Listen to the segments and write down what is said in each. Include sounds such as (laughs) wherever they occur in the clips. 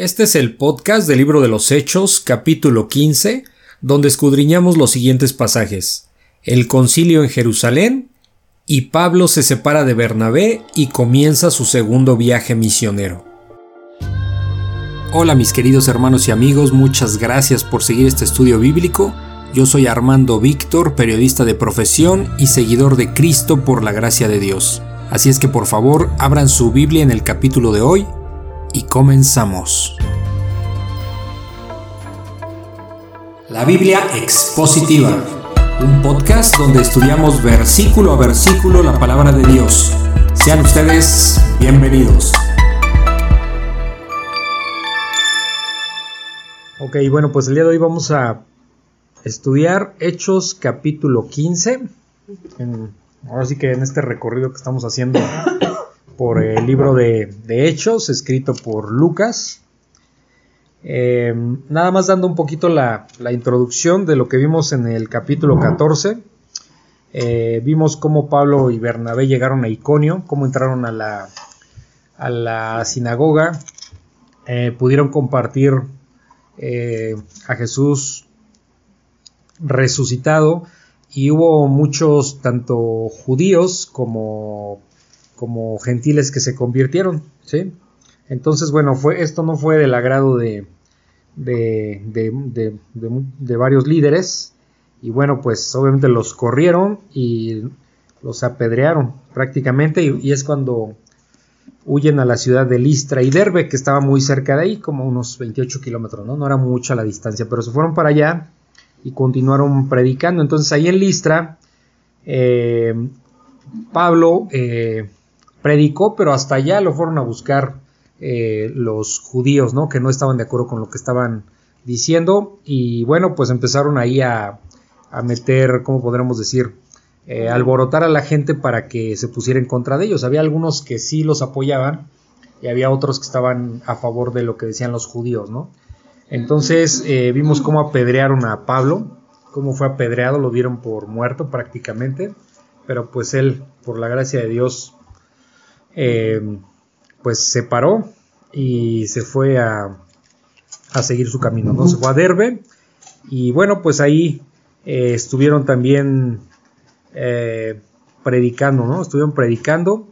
Este es el podcast del libro de los Hechos, capítulo 15, donde escudriñamos los siguientes pasajes. El concilio en Jerusalén y Pablo se separa de Bernabé y comienza su segundo viaje misionero. Hola mis queridos hermanos y amigos, muchas gracias por seguir este estudio bíblico. Yo soy Armando Víctor, periodista de profesión y seguidor de Cristo por la gracia de Dios. Así es que por favor abran su Biblia en el capítulo de hoy y comenzamos. La Biblia Expositiva, un podcast donde estudiamos versículo a versículo la palabra de Dios. Sean ustedes bienvenidos. Ok, bueno, pues el día de hoy vamos a estudiar Hechos capítulo 15. ahora sí que en este recorrido que estamos haciendo por el libro de, Hechos, escrito por Lucas. Eh, nada más dando un poquito la, introducción de lo que vimos en el capítulo 14. Eh, vimos cómo Pablo y Bernabé llegaron a Iconio, cómo entraron a la, a la sinagoga, eh, pudieron compartir a Jesús resucitado y hubo muchos, tanto judíos como como gentiles que se convirtieron, ¿sí? Entonces, bueno, fue, esto no fue del agrado de, de, varios líderes y bueno, pues obviamente los corrieron y los apedrearon prácticamente y, es cuando huyen a la ciudad de Listra y Derbe, que estaba muy cerca de ahí, como unos 28 kilómetros, ¿no? No era mucha la distancia, pero se fueron para allá y continuaron predicando. Entonces ahí en Listra, eh, Pablo eh, predicó, pero hasta allá lo fueron a buscar eh, los judíos, ¿no? Que no estaban de acuerdo con lo que estaban diciendo y bueno, pues empezaron ahí a, a meter, ¿cómo podríamos decir? Eh, alborotar a la gente para que se pusiera en contra de ellos. Había algunos que sí los apoyaban y había otros que estaban a favor de lo que decían los judíos, ¿no? Entonces eh, vimos cómo apedrearon a Pablo, cómo fue apedreado, lo dieron por muerto prácticamente, pero pues él, por la gracia de Dios, eh, pues se paró y se fue a, a, seguir su camino, ¿no? Se fue a Derbe y bueno, pues ahí eh, estuvieron también eh, predicando, ¿no? Estuvieron predicando.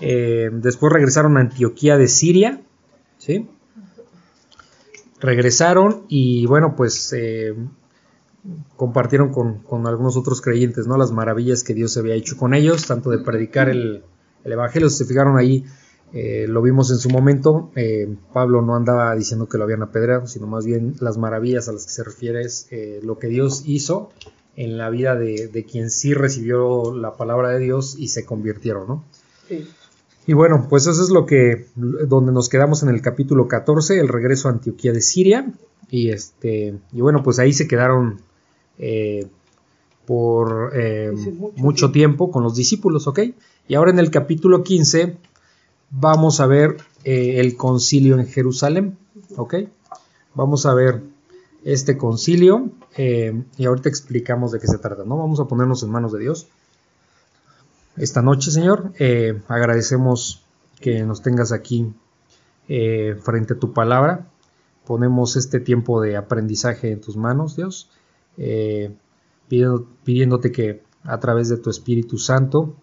después regresaron a Antioquía de Siria, ¿sí? Regresaron y bueno, pues compartieron con, con, algunos otros creyentes, ¿no? Las maravillas que Dios había hecho con ellos, tanto de predicar el, el Evangelio. Si se fijaron ahí, eh, lo vimos en su momento. Eh, Pablo no andaba diciendo que lo habían apedreado, sino más bien las maravillas a las que se refiere es eh, lo que Dios hizo en la vida de, quien sí recibió la palabra de Dios y se convirtieron, ¿no? Y bueno, pues eso es lo que, donde nos quedamos en el capítulo 14, el regreso a Antioquía de Siria. Y este, y bueno, pues ahí se quedaron por mucho tiempo con los discípulos, ¿ok? Y ahora en el capítulo 15 vamos a ver eh, el concilio en Jerusalén. ¿Ok? Vamos a ver este concilio eh, y ahorita explicamos de qué se trata. ¿no? Vamos a ponernos en manos de Dios. Esta noche, Señor, eh, agradecemos que nos tengas aquí frente a tu palabra. Ponemos este tiempo de aprendizaje en tus manos, Dios, pidiéndote que a través de tu Espíritu Santo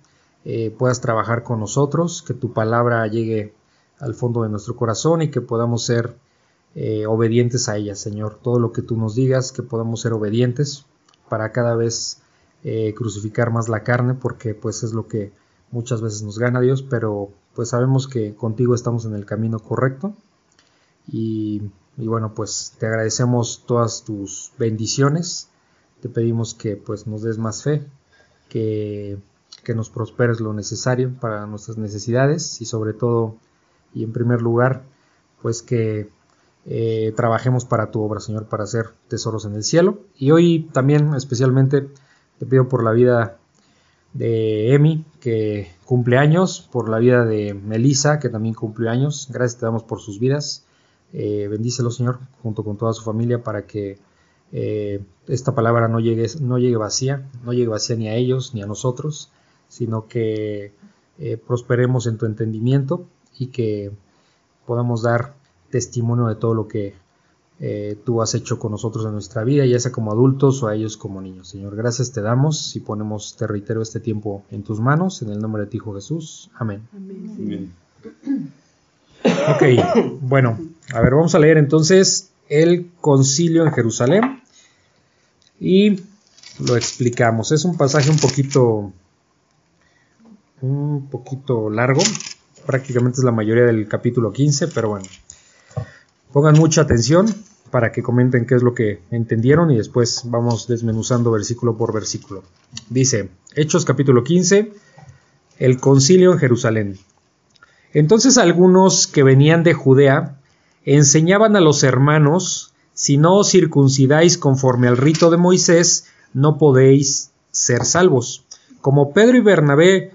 eh, puedas trabajar con nosotros, que tu palabra llegue al fondo de nuestro corazón y que podamos ser eh, obedientes a ella, Señor. Todo lo que tú nos digas, que podamos ser obedientes para cada vez eh, crucificar más la carne, porque pues es lo que muchas veces nos gana Dios, pero pues sabemos que contigo estamos en el camino correcto. Y, y bueno, pues te agradecemos todas tus bendiciones. Te pedimos que pues nos des más fe, que que nos prosperes lo necesario para nuestras necesidades y sobre todo y en primer lugar pues que eh, trabajemos para tu obra Señor para hacer tesoros en el cielo. Y hoy también especialmente te pido por la vida de Emi que cumple años por la vida de Melissa que también cumple años. Gracias te damos por sus vidas. Eh, bendícelo Señor junto con toda su familia para que eh, esta palabra no llegue, no llegue vacía, no llegue vacía ni a ellos ni a nosotros, sino que eh, prosperemos en tu entendimiento y que podamos dar testimonio de todo lo que eh, tú has hecho con nosotros en nuestra vida, ya sea como adultos o a ellos como niños. Señor, gracias te damos y ponemos, te reitero, este tiempo en tus manos, en el nombre de ti, Hijo Jesús. Amén. Amén. Ok, bueno, a ver, vamos a leer entonces el concilio en Jerusalén y lo explicamos. Es un pasaje un poquito un poquito largo, prácticamente es la mayoría del capítulo 15, pero bueno. Pongan mucha atención para que comenten qué es lo que entendieron y después vamos desmenuzando versículo por versículo. Dice, Hechos capítulo 15, el concilio en Jerusalén. Entonces algunos que venían de Judea enseñaban a los hermanos, si no os circuncidáis conforme al rito de Moisés, no podéis ser salvos. Como Pedro y Bernabé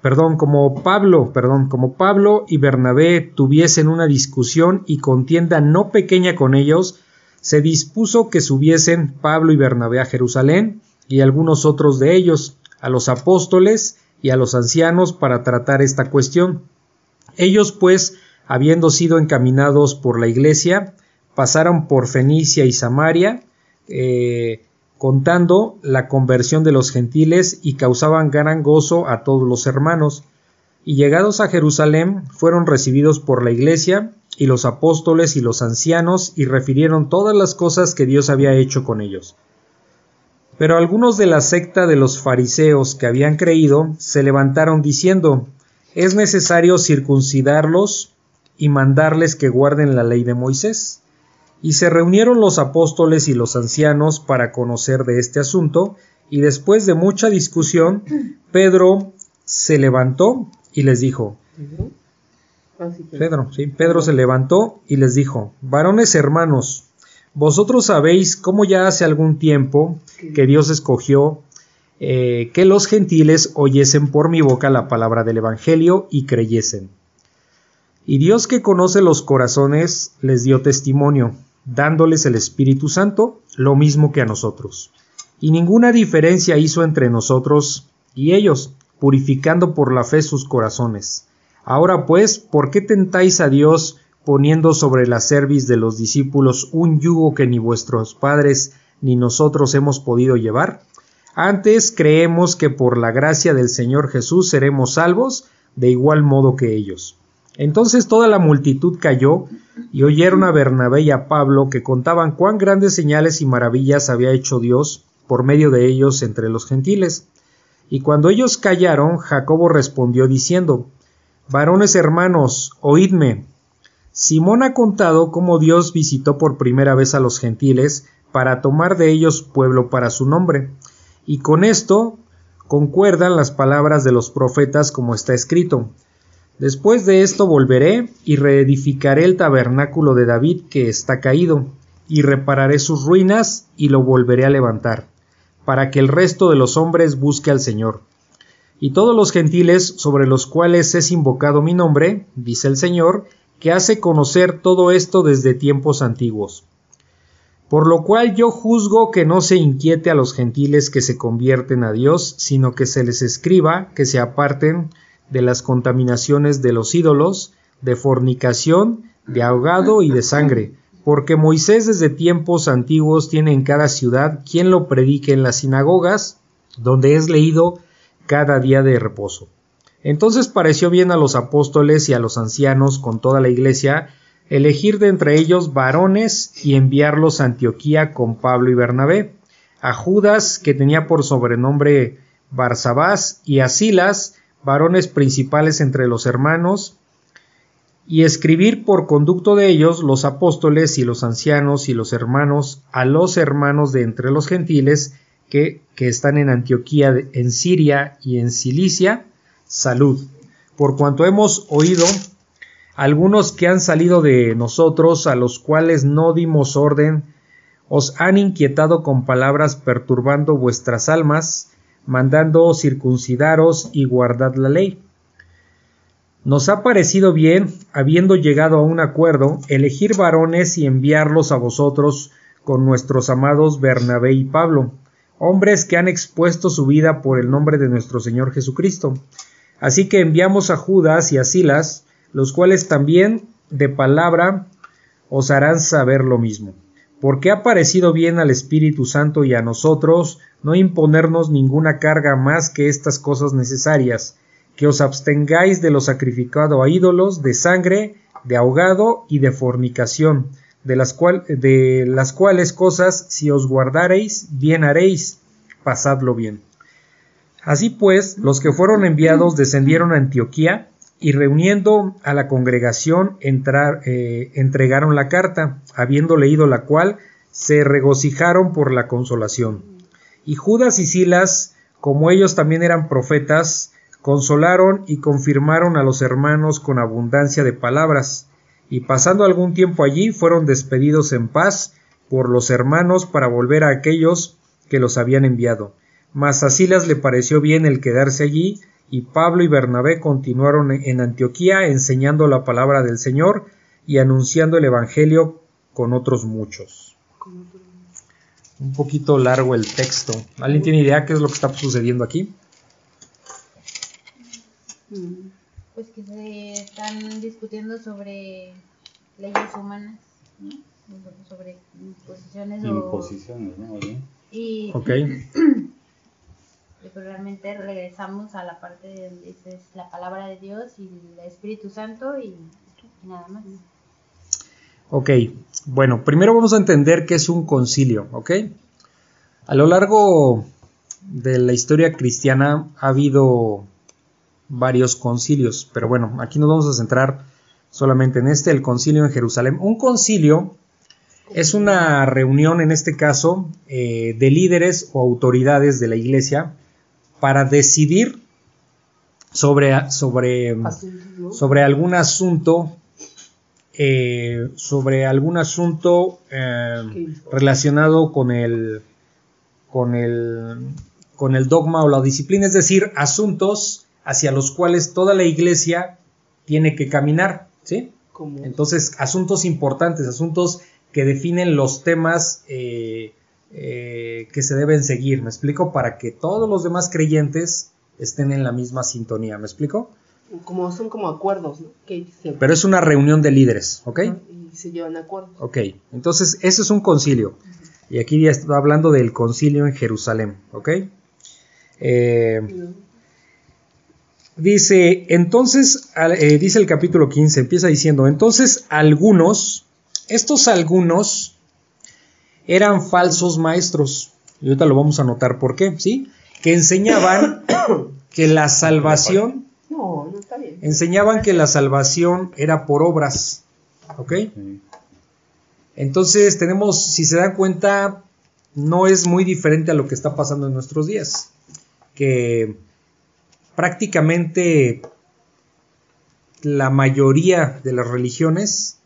perdón, como Pablo, perdón, como Pablo y Bernabé tuviesen una discusión y contienda no pequeña con ellos, se dispuso que subiesen Pablo y Bernabé a Jerusalén y algunos otros de ellos, a los apóstoles y a los ancianos para tratar esta cuestión. Ellos pues, habiendo sido encaminados por la iglesia, pasaron por Fenicia y Samaria, eh, contando la conversión de los gentiles y causaban gran gozo a todos los hermanos. Y llegados a Jerusalén fueron recibidos por la iglesia y los apóstoles y los ancianos y refirieron todas las cosas que Dios había hecho con ellos. Pero algunos de la secta de los fariseos que habían creído se levantaron diciendo es necesario circuncidarlos y mandarles que guarden la ley de Moisés. Y se reunieron los apóstoles y los ancianos para conocer de este asunto, y después de mucha discusión, (clears throat) Pedro se levantó y les dijo, Pedro, sí, Pedro. Se levantó y les dijo, varones hermanos, vosotros sabéis cómo ya hace algún tiempo que Dios escogió eh, que los gentiles oyesen por mi boca la palabra del Evangelio y creyesen. Y Dios que conoce los corazones les dio testimonio, dándoles el Espíritu Santo, lo mismo que a nosotros. Y ninguna diferencia hizo entre nosotros y ellos, purificando por la fe sus corazones. Ahora pues, ¿por qué tentáis a Dios poniendo sobre la cerviz de los discípulos un yugo que ni vuestros padres ni nosotros hemos podido llevar? Antes creemos que por la gracia del Señor Jesús seremos salvos de igual modo que ellos. Entonces toda la multitud cayó y oyeron a Bernabé y a Pablo que contaban cuán grandes señales y maravillas había hecho Dios por medio de ellos entre los gentiles. Y cuando ellos callaron, Jacobo respondió diciendo, Varones hermanos, oídme. Simón ha contado cómo Dios visitó por primera vez a los gentiles para tomar de ellos pueblo para su nombre. Y con esto concuerdan las palabras de los profetas como está escrito. Después de esto volveré y reedificaré el tabernáculo de David que está caído, y repararé sus ruinas y lo volveré a levantar, para que el resto de los hombres busque al Señor. Y todos los gentiles sobre los cuales es invocado mi nombre, dice el Señor, que hace conocer todo esto desde tiempos antiguos. Por lo cual yo juzgo que no se inquiete a los gentiles que se convierten a Dios, sino que se les escriba que se aparten de las contaminaciones de los ídolos, de fornicación, de ahogado y de sangre, porque Moisés desde tiempos antiguos tiene en cada ciudad quien lo predique en las sinagogas, donde es leído cada día de reposo. Entonces pareció bien a los apóstoles y a los ancianos con toda la iglesia elegir de entre ellos varones y enviarlos a Antioquía con Pablo y Bernabé, a Judas, que tenía por sobrenombre Barsabás, y a Silas, varones principales entre los hermanos, y escribir por conducto de ellos los apóstoles y los ancianos y los hermanos a los hermanos de entre los gentiles que, que están en Antioquía, en Siria y en Cilicia, salud. Por cuanto hemos oído algunos que han salido de nosotros, a los cuales no dimos orden, os han inquietado con palabras perturbando vuestras almas, mandando circuncidaros y guardad la ley. Nos ha parecido bien, habiendo llegado a un acuerdo, elegir varones y enviarlos a vosotros con nuestros amados Bernabé y Pablo, hombres que han expuesto su vida por el nombre de nuestro Señor Jesucristo. Así que enviamos a Judas y a Silas, los cuales también de palabra os harán saber lo mismo. Porque ha parecido bien al Espíritu Santo y a nosotros no imponernos ninguna carga más que estas cosas necesarias, que os abstengáis de lo sacrificado a ídolos, de sangre, de ahogado y de fornicación, de las, de las cuales cosas, si os guardareis, bien haréis, pasadlo bien. Así pues, los que fueron enviados descendieron a Antioquía, y reuniendo a la congregación eh, entregaron la carta, habiendo leído la cual, se regocijaron por la consolación. Y Judas y Silas, como ellos también eran profetas, consolaron y confirmaron a los hermanos con abundancia de palabras, y pasando algún tiempo allí fueron despedidos en paz por los hermanos para volver a aquellos que los habían enviado. Mas a Silas le pareció bien el quedarse allí, y Pablo y Bernabé continuaron en Antioquía enseñando la palabra del Señor y anunciando el Evangelio con otros muchos. Un poquito largo el texto. ¿Alguien tiene idea qué es lo que está sucediendo aquí? Pues que se están discutiendo sobre leyes humanas, sobre imposiciones, imposiciones ¿no? Y ok (clears throat) pero realmente regresamos a la parte de es la palabra de Dios y el Espíritu Santo y, nada más. Ok, bueno, primero vamos a entender qué es un concilio, ¿ok? A lo largo de la historia cristiana ha habido varios concilios, pero bueno, aquí nos vamos a centrar solamente en este, el concilio en Jerusalén. Un concilio es una reunión, en este caso, eh, de líderes o autoridades de la iglesia para decidir sobre, sobre, sobre algún asunto eh, sobre algún asunto eh, relacionado con el con el con el dogma o la disciplina, es decir, asuntos hacia los cuales toda la iglesia tiene que caminar, ¿sí? Entonces, asuntos importantes, asuntos que definen los temas eh, eh, que se deben seguir, ¿me explico? Para que todos los demás creyentes estén en la misma sintonía, ¿me explico? Como son como acuerdos, ¿no? Pero es una reunión de líderes, ¿ok? Y se llevan acuerdos. Ok, entonces ese es un concilio. Y aquí ya está hablando del concilio en Jerusalén, ¿ok? Eh, dice, entonces, eh, dice el capítulo 15, empieza diciendo, entonces algunos, estos algunos eran falsos maestros. Y ahorita lo vamos a notar por qué, ¿sí? Que enseñaban (coughs) que la salvación. No, no está bien. Enseñaban que la salvación era por obras. ¿Ok? Entonces tenemos, si se dan cuenta, no es muy diferente a lo que está pasando en nuestros días. Que prácticamente la mayoría de las religiones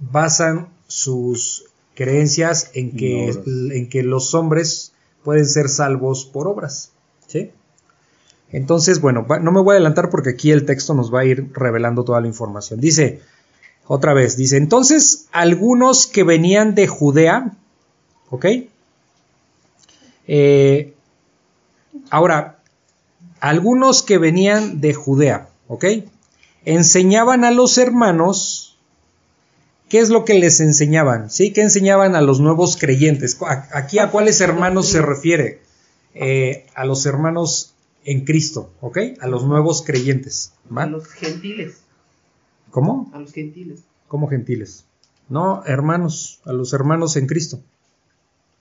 basan sus creencias en que, en que los hombres pueden ser salvos por obras. ¿sí? Entonces, bueno, no me voy a adelantar porque aquí el texto nos va a ir revelando toda la información. Dice, otra vez, dice, entonces algunos que venían de Judea, ¿ok? Eh, ahora, algunos que venían de Judea, ¿ok? Enseñaban a los hermanos ¿Qué es lo que les enseñaban? ¿Sí? ¿Qué enseñaban a los nuevos creyentes? Aquí a cuáles hermanos se refiere? Eh, a los hermanos en Cristo, ¿ok? A los nuevos creyentes. A los gentiles. ¿Cómo? A los gentiles. ¿Cómo gentiles? No, hermanos, a los hermanos en Cristo.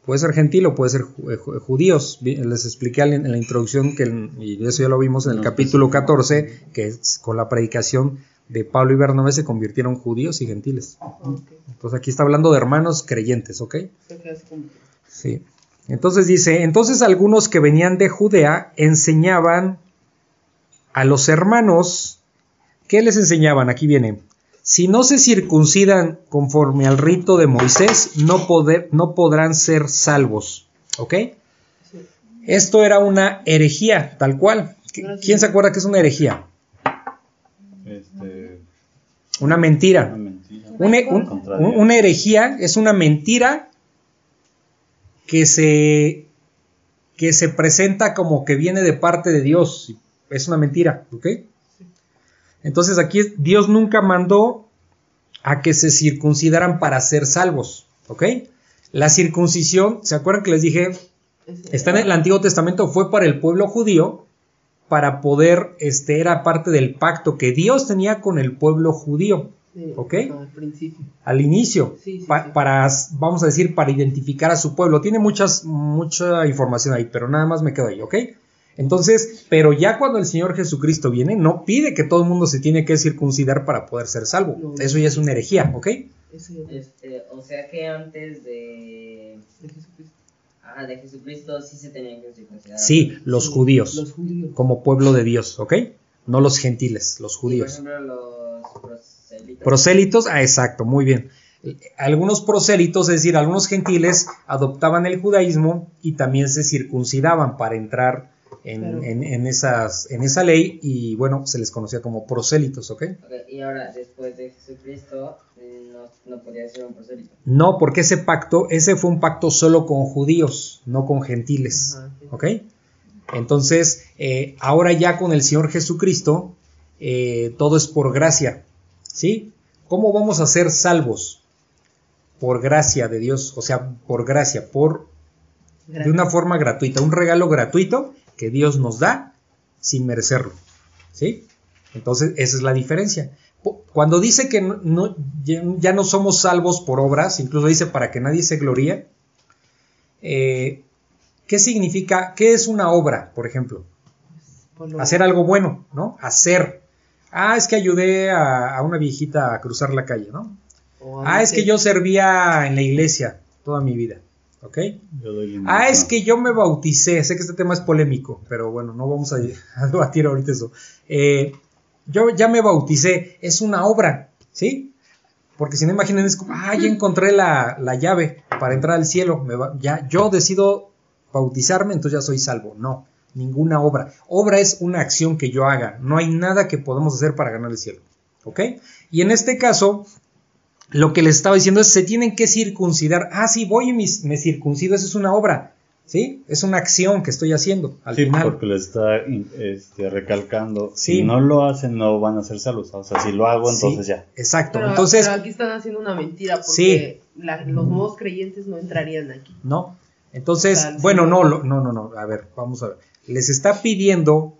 Puede ser gentil o puede ser eh, judíos. Les expliqué en la introducción que, y eso ya lo vimos en el capítulo 14, que es con la predicación de Pablo y Bernabé se convirtieron judíos y gentiles. Entonces aquí está hablando de hermanos creyentes, ¿ok? Sí. Entonces dice, entonces algunos que venían de Judea enseñaban a los hermanos, ¿qué les enseñaban? Aquí viene, si no se circuncidan conforme al rito de Moisés, no, poder, no podrán ser salvos, ¿ok? Esto era una herejía, tal cual. ¿Quién se acuerda que es una herejía? Este, una mentira. Una, herejía es una mentira que se, que se presenta como que viene de parte de Dios. Es una mentira, ¿ok? Entonces aquí Dios nunca mandó a que se circuncidaran para ser salvos, ¿ok? La circuncisión, ¿se acuerdan que les dije? Está en el Antiguo Testamento, fue para el pueblo judío, para poder, este, era parte del pacto que Dios tenía con el pueblo judío, Sí, ¿ok? Al principio. al inicio, Sí, sí, pa- sí. para, vamos a decir, para identificar a su pueblo. Tiene muchas, mucha información ahí, pero nada más me quedo ahí, ¿ok? Entonces, pero ya cuando el Señor Jesucristo viene, no pide que todo el mundo se tiene que circuncidar para poder ser salvo. No. Eso ya es una herejía, ¿ok? Este, o sea que antes de, de Jesucristo. ah, de Jesucristo sí se tenían que circuncidar. Sí, los Sí, judíos, Los judíos. como pueblo de Dios, ¿ok? No los gentiles, los Y, por judíos. ejemplo, los Prosélitos, ah, exacto, muy bien. Algunos prosélitos, es decir, algunos gentiles adoptaban el judaísmo y también se circuncidaban para entrar en, Claro. en- en esas, en esa ley y bueno, se les conocía como prosélitos, ¿ok? Y ahora, después de Jesucristo, eh, no, no podía ser un prosélito. No, porque ese pacto, ese fue un pacto solo con judíos, no con gentiles, Ajá, sí. ¿ok? Entonces, eh, ahora ya con el Señor Jesucristo, eh, todo es por gracia, ¿sí? ¿Cómo vamos a ser salvos? Por gracia de Dios, o sea, por gracia, por de una forma gratuita, un regalo gratuito que Dios nos da sin merecerlo, ¿sí? Entonces, esa es la diferencia. Cuando dice que no, no- ya, no somos salvos por obras, incluso dice para que nadie se gloríe, eh, ¿qué significa? ¿Qué es una obra, por ejemplo? Lo- Hacer algo bueno, ¿no? Hacer. Ah, es que ayudé a, a una viejita a cruzar la calle, ¿no? o Ah, es que yo servía en la iglesia toda mi vida, ¿ok? Yo doy Ah, es que yo me bauticé. Sé que este tema es polémico, pero bueno, no vamos a, (laughs) a debatir ahorita eso. Eh, yo ya me bauticé. Es una obra, ¿sí? Porque si no imaginen, es como, ah, ya encontré la, la llave para entrar al cielo. Me va- ya, yo decido bautizarme, entonces ya soy salvo. No, ninguna obra. Obra es una acción que yo haga. No hay nada que podamos hacer para ganar el cielo. ¿Ok? Y en este caso, lo que les estaba diciendo es, se tienen que circuncidar. Ah, sí, voy y mis- me circuncido, eso es una obra. ¿Sí? Es una acción que estoy haciendo al Sí, final. porque le está este, recalcando. Sí. Si no lo hacen, no van a ser salvos. O sea, si lo hago, Sí, entonces ya. Exacto. Pero, Entonces, pero aquí están haciendo una mentira porque Sí. la- los nuevos creyentes no entrarían aquí. ¿no? Entonces, O sea, bueno, sí. no, lo- no, no, no, a ver, vamos a ver. Les está pidiendo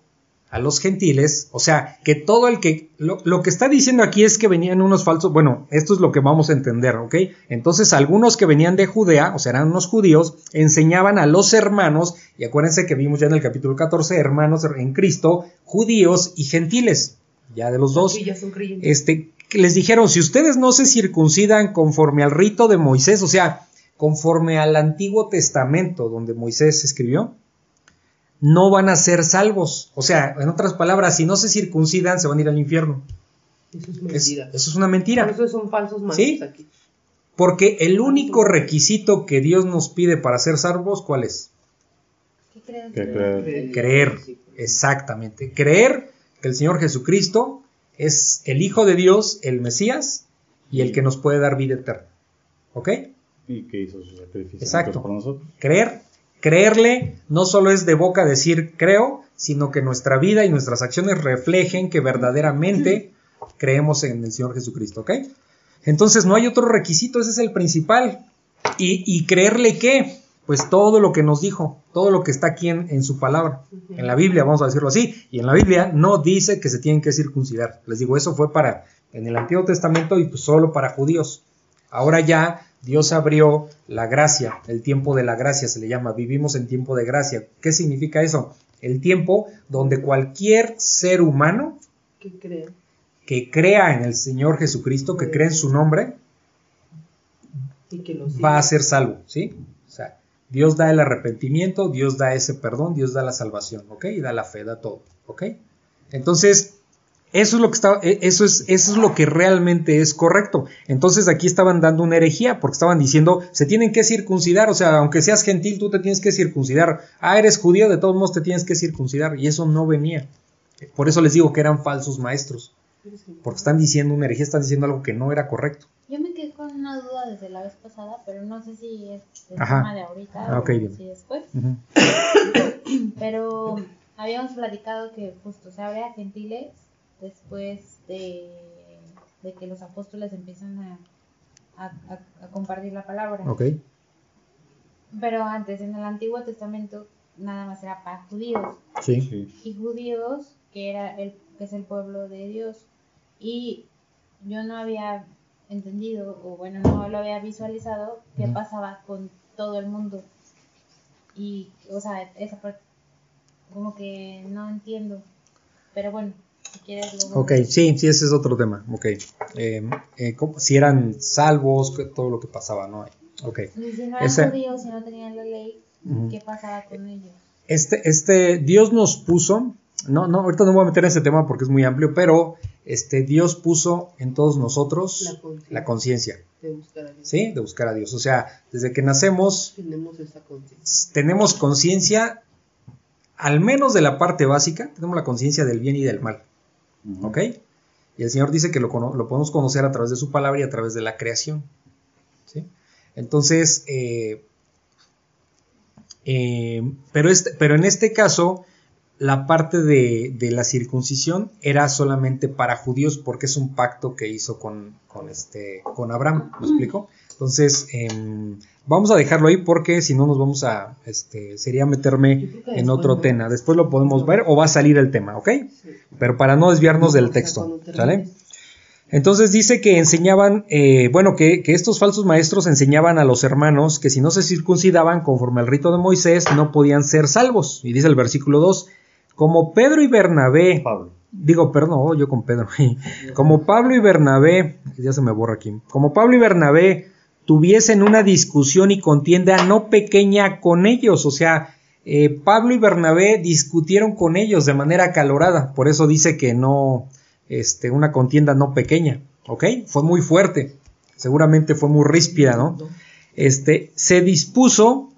a los gentiles, o sea, que todo el que, lo, lo que está diciendo aquí es que venían unos falsos, bueno, esto es lo que vamos a entender, ¿ok? Entonces, algunos que venían de Judea, o sea, eran unos judíos, enseñaban a los hermanos, y acuérdense que vimos ya en el capítulo 14, hermanos en Cristo, judíos y gentiles, ya de los dos ya son creyentes. este, les dijeron, si ustedes no se circuncidan conforme al rito de Moisés, o sea, conforme al Antiguo Testamento donde Moisés escribió, no van a ser salvos. O sea, en otras palabras, si no se circuncidan, se van a ir al infierno. Eso es Es- mentira. eso es una Por mentira. eso son falsos maestros Sí. aquí. Porque el único requisito que Dios nos pide para ser salvos, ¿cuál es? Creer. Creer. Exactamente. Creer que el Señor Jesucristo es el Hijo de Dios, el Mesías, y el que nos puede dar vida eterna. ¿Ok? Y que hizo su sacrificio Exacto. por nosotros. Creer. Creerle no solo es de boca decir creo, sino que nuestra vida y nuestras acciones reflejen que verdaderamente creemos en el Señor Jesucristo, ¿ok? Entonces no hay otro requisito, ese es el principal. ¿Y, y creerle qué? Pues todo lo que nos dijo, todo lo que está aquí en, en su palabra, en la Biblia, vamos a decirlo así. Y en la Biblia no dice que se tienen que circuncidar. Les digo, eso fue para en el Antiguo Testamento y pues solo para judíos. Ahora ya Dios abrió la gracia, el tiempo de la gracia se le llama, vivimos en tiempo de gracia. ¿Qué significa eso? El tiempo donde cualquier ser humano ¿Qué creen? que crea en el Señor Jesucristo, que cree en su nombre, Y que va a ser salvo, ¿sí? O sea, Dios da el arrepentimiento, Dios da ese perdón, Dios da la salvación, ¿ok? Y da la fe, da todo, ¿ok? Entonces, eso es lo que está, e- eso es, eso es lo que realmente es correcto. Entonces aquí estaban dando una herejía, porque estaban diciendo, se tienen que circuncidar, o sea, aunque seas gentil, tú te tienes que circuncidar. Ah, eres judío, de todos modos te tienes que circuncidar. Y eso no venía. Por eso les digo que eran falsos maestros, porque están diciendo una herejía, están diciendo algo que no era correcto. Yo me quedé con una duda desde la vez pasada, pero no sé si es el tema de ahorita Ah, o si después. (coughs) Pero habíamos platicado que justo se abre a gentiles después de de que los apóstoles empiezan a, a, a- a compartir la palabra. Ok. Pero antes, en el Antiguo Testamento, nada más era para judíos. Sí. Sí. y judíos, que era el que es el pueblo de Dios. Y yo no había entendido, o bueno, no lo había visualizado, qué pasaba con todo el mundo. Y, o sea, esa parte, como que no entiendo. Pero bueno, si quieres luego. Ok, sí, sí, ese es otro tema. Ok. Eh, eh, ¿cómo- si eran salvos, todo lo que pasaba, ¿no? Ok. Y si no eran Ese- judíos, si no tenían la ley. ¿qué pasaba con ellos? Este, este, Dios nos puso, no, no, ahorita no me voy a meter en ese tema porque es muy amplio, pero este, Dios puso en todos nosotros La conciencia. De buscar a Dios. ¿sí? De buscar a Dios. O sea, desde que nacemos tenemos conciencia, al menos de la parte básica, tenemos la conciencia del bien y del mal, ¿ok? Y el Señor dice que lo, cono- lo podemos conocer a través de su palabra y a través de la creación, ¿sí? Entonces, eh, eh, pero, este, pero en este caso, la parte de, de la circuncisión era solamente para judíos porque es un pacto que hizo con, con, este, con Abraham, ¿me explico? Entonces, em, vamos a dejarlo ahí porque si no nos vamos a, este, sería meterme en otro tema. Después lo podemos ver o va a salir el tema, ¿ok? Sí. Pero para no desviarnos del texto, ¿sale? Entonces dice que enseñaban, eh, bueno, que, que estos falsos maestros enseñaban a los hermanos que si no se circuncidaban conforme al rito de Moisés no podían ser salvos. Y dice el versículo 2, como Pedro y Bernabé, Pablo. digo, perdón, no, yo con Pedro, (laughs) como Pablo y Bernabé, ya se me borra aquí, como Pablo y Bernabé tuviesen una discusión y contienda no pequeña con ellos, o sea, eh, Pablo y Bernabé discutieron con ellos de manera acalorada, por eso dice que no, este, una contienda no pequeña, ¿ok? Fue muy fuerte, seguramente fue muy ríspida, ¿no? Este, se dispuso,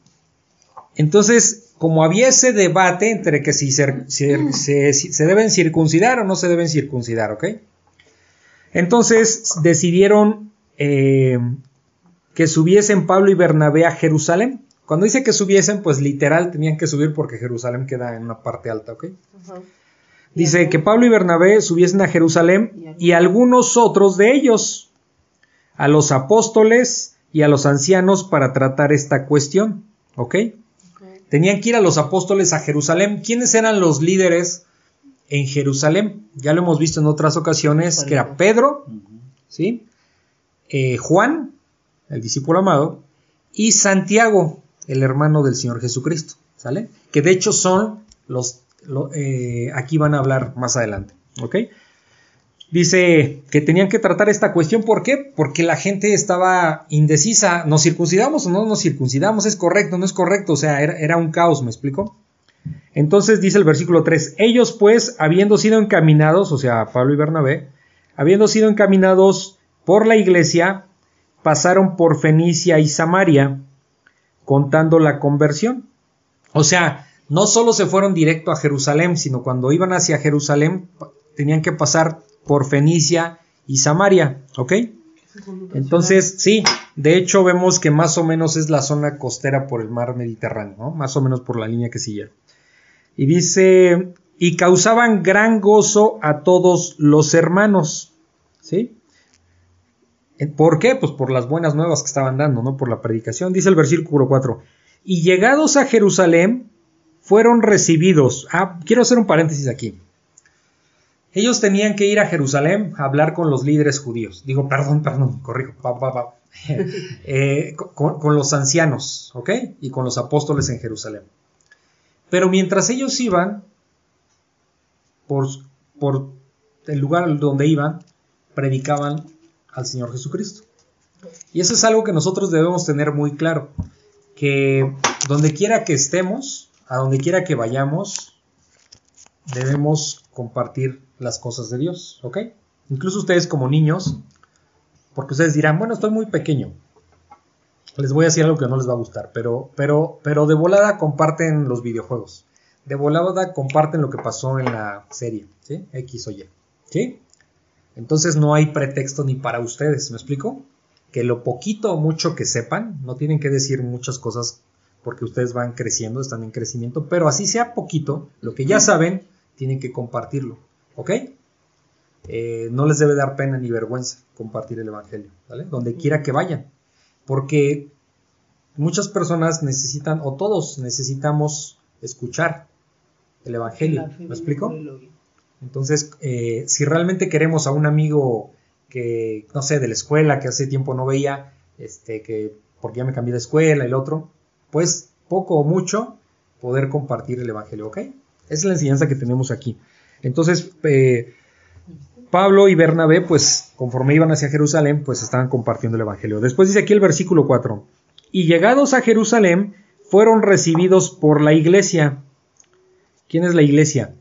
entonces, como había ese debate entre que si se, se- se deben circuncidar o no se deben circuncidar, ¿ok? Entonces decidieron eh, que subiesen Pablo y Bernabé a Jerusalén. Cuando dice que subiesen, pues literal tenían que subir porque Jerusalén queda en una parte alta, ¿ok? Dice que Pablo y Bernabé subiesen a Jerusalén y algunos otros de ellos, a los apóstoles y a los ancianos para tratar esta cuestión, ¿ok? Tenían que ir a los apóstoles a Jerusalén. ¿Quiénes eran los líderes en Jerusalén? Ya lo hemos visto en otras ocasiones, que era Pedro. ¿sí? Eh, Juan, el discípulo amado, y Santiago, el hermano del Señor Jesucristo, ¿sale? Que de hecho son los, lo- eh, aquí van a hablar más adelante, ¿ok? Dice que tenían que tratar esta cuestión, ¿por qué? Porque la gente estaba indecisa, ¿nos circuncidamos o no nos circuncidamos? ¿Es correcto, no es correcto? O sea, era, era un caos, ¿me explico? Entonces dice el versículo 3, ellos pues, habiendo sido encaminados, o sea, Pablo y Bernabé, habiendo sido encaminados por la iglesia, pasaron por Fenicia y Samaria, contando la conversión. O sea, no solo se fueron directo a Jerusalén, sino cuando iban hacia Jerusalén, tenían que pasar por Fenicia y Samaria, ¿ok? Entonces, sí, de hecho vemos que más o menos es la zona costera por el mar Mediterráneo. Más o menos por la línea que siguieron. Y dice, y causaban gran gozo a todos los hermanos, ¿sí? Eh, ¿Por qué? Pues por las buenas nuevas que estaban dando, ¿no? Por la predicación. Dice el versículo 4. Y llegados a Jerusalén, fueron recibidos. Ah, quiero hacer un paréntesis aquí. Ellos tenían que ir a Jerusalén a hablar con los líderes judíos. Digo, perdón, perdón, corrijo. (laughs) Eh, con, los ancianos, ¿ok? Y con los apóstoles en Jerusalén. Pero mientras ellos iban, por el lugar donde iban, predicaban al Señor Jesucristo. Y eso es algo que nosotros debemos tener muy claro, que donde quiera que estemos, a donde quiera que vayamos, debemos compartir las cosas de Dios, ¿ok? Incluso ustedes como niños, porque ustedes dirán, bueno, estoy muy pequeño, les voy a decir algo que no les va a gustar, pero, pero, pero de volada comparten los videojuegos, de volada comparten lo que pasó en la serie, ¿sí? X o Y, ¿sí? Entonces no hay pretexto ni para ustedes, ¿me explico? Que lo poquito o mucho que sepan, no tienen que decir muchas cosas porque ustedes van creciendo, están en crecimiento, pero así sea poquito, lo que ya saben, tienen que compartirlo, ¿ok? eh, no les debe dar pena ni vergüenza compartir el Evangelio, ¿vale? Donde quiera que vayan. Porque muchas personas necesitan, o todos necesitamos escuchar el Evangelio. ¿Me explico? Entonces, eh, si realmente queremos a un amigo que, no sé, de la escuela, que hace tiempo no veía, este, que porque ya me cambié de escuela, el otro, pues poco o mucho poder compartir el Evangelio, ¿ok? Esa es la enseñanza que tenemos aquí. Entonces, eh, Pablo y Bernabé, pues conforme iban hacia Jerusalén, pues estaban compartiendo el Evangelio. Después dice aquí el versículo 4, y llegados a Jerusalén, fueron recibidos por la iglesia. ¿Quién es la iglesia?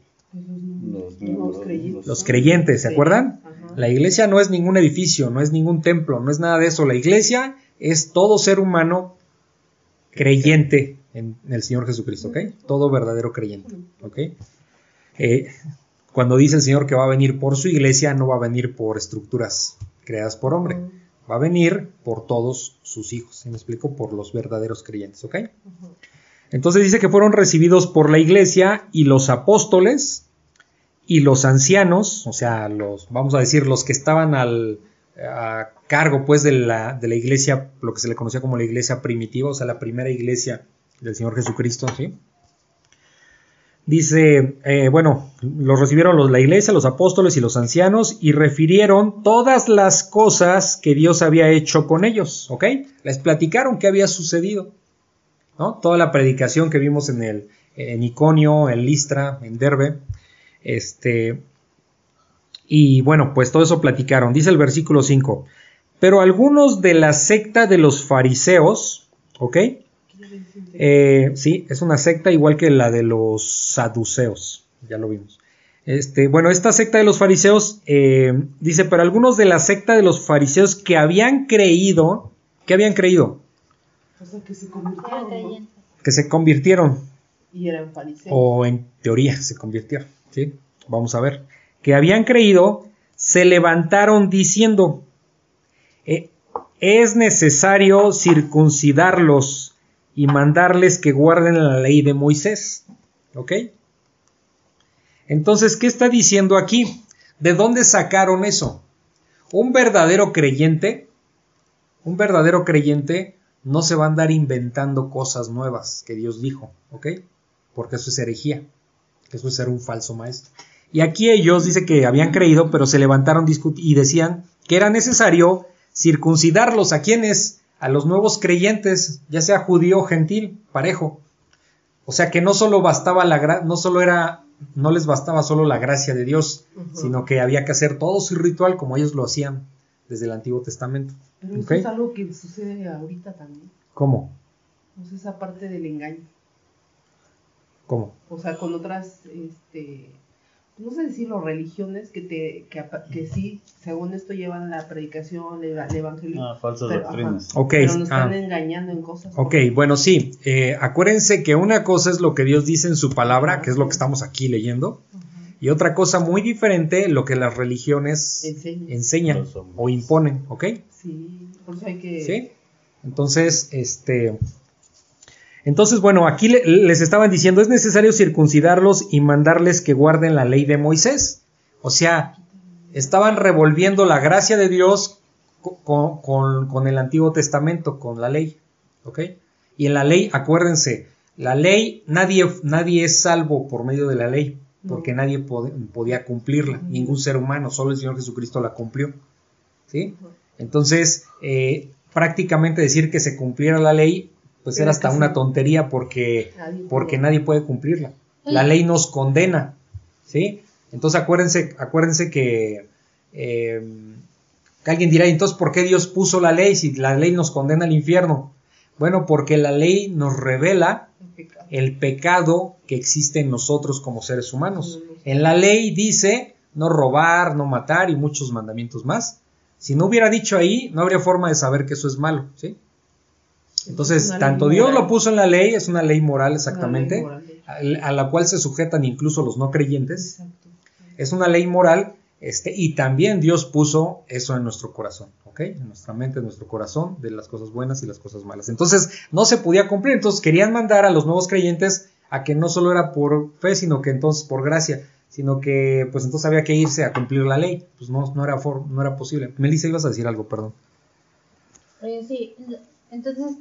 Los, creyentes. ¿se acuerdan? La iglesia no es ningún edificio, no es ningún templo, no es nada de eso. La iglesia es todo ser humano creyente en el Señor Jesucristo, ¿ok? Todo verdadero creyente, ¿ok? Eh, cuando dice el Señor que va a venir por su iglesia, no va a venir por estructuras creadas por hombre, va a venir por todos sus hijos, ¿sí me explico? Por los verdaderos creyentes, ¿ok? Entonces dice que fueron recibidos por la iglesia y los apóstoles y los ancianos, o sea, los, vamos a decir, los que estaban al a cargo pues de la, de la iglesia, lo que se le conocía como la iglesia primitiva, o sea, la primera iglesia del Señor Jesucristo, ¿sí? Dice, eh, bueno, los recibieron los, la iglesia, los apóstoles y los ancianos y refirieron todas las cosas que Dios había hecho con ellos, ¿ok? Les platicaron qué había sucedido, ¿no? Toda la predicación que vimos en el en Iconio, en Listra, en Derbe, este, y bueno, pues todo eso platicaron. Dice el versículo 5. Pero algunos de la secta de los fariseos, ¿ok? Eh, sí, es una secta igual que la de los saduceos, ya lo vimos. Este, bueno, esta secta de los fariseos eh, dice, pero algunos de la secta de los fariseos que habían creído, que habían creído, O sea, que se convirtieron. ¿no? creyentes. que se convirtieron, Y eran fariseos. o en teoría se convirtieron, Vamos a ver, que habían creído, se levantaron diciendo, "Eh, es necesario circuncidarlos y mandarles que guarden la ley de Moisés, ¿ok? Entonces, ¿qué está diciendo aquí? ¿De dónde sacaron eso? Un verdadero creyente, un verdadero creyente no se va a andar inventando cosas nuevas que Dios dijo, ¿ok? Porque eso es herejía, eso es ser un falso maestro. Y aquí ellos dice que habían creído, pero se levantaron y decían que era necesario circuncidarlos a quienes, a los nuevos creyentes, ya sea judío o gentil, parejo. O sea que no solo bastaba la gra- no solo era, no les bastaba solo la gracia de Dios, sino que había que hacer todo su ritual como ellos lo hacían desde el Antiguo Testamento. Pero eso es algo que sucede ahorita también. ¿Cómo? Sea, esa parte del engaño. ¿Cómo? O sea, con otras, este, no sé decirlo, religiones que te, que, sí, según esto llevan la predicación, el, el evangelio. Ah, falsas pero, doctrinas. ajá, pero nos están ah. engañando en cosas. Ok, bueno, sí. eh, acuérdense que una cosa es lo que Dios dice en su palabra, que es lo que estamos aquí leyendo, y otra cosa muy diferente, lo que las religiones Enseña. enseñan o imponen, ¿ok? Sí, por eso hay que... ¿Sí? Entonces, este... Entonces, bueno, aquí le- les estaban diciendo, es necesario circuncidarlos y mandarles que guarden la ley de Moisés. O sea, estaban revolviendo la gracia de Dios co- con, con- con el Antiguo Testamento, con la ley. ¿Ok? Y en la ley, acuérdense, la ley, nadie, nadie es salvo por medio de la ley, porque No. nadie pod- podía cumplirla, ningún ser humano, solo el Señor Jesucristo la cumplió. ¿Sí? Entonces, eh, prácticamente decir que se cumpliera la ley, pues era hasta una tontería porque, Nadie porque nadie puede cumplirla. La ley nos condena, ¿sí? Entonces acuérdense, acuérdense que, eh, que alguien dirá, entonces, ¿por qué Dios puso la ley si la ley nos condena al infierno? Bueno, porque la ley nos revela El pecado. el pecado que existe en nosotros como seres humanos. En la ley dice no robar, no matar y muchos mandamientos más. Si no hubiera dicho ahí, no habría forma de saber que eso es malo, ¿sí? Entonces, tanto Dios moral. lo puso en la ley, es una ley moral exactamente, ley moral, a a la cual se sujetan incluso los no creyentes. Exacto. Es una ley moral, este, y también Dios puso eso en nuestro corazón, ¿ok? En nuestra mente, en nuestro corazón, de las cosas buenas y las cosas malas. Entonces, no se podía cumplir, entonces querían mandar a los nuevos creyentes a que no solo era por fe, sino que entonces por gracia, sino que pues entonces había que irse a cumplir la ley. Pues no, no, era, for- no era posible. Melissa, ibas a decir algo, perdón. Sí, entonces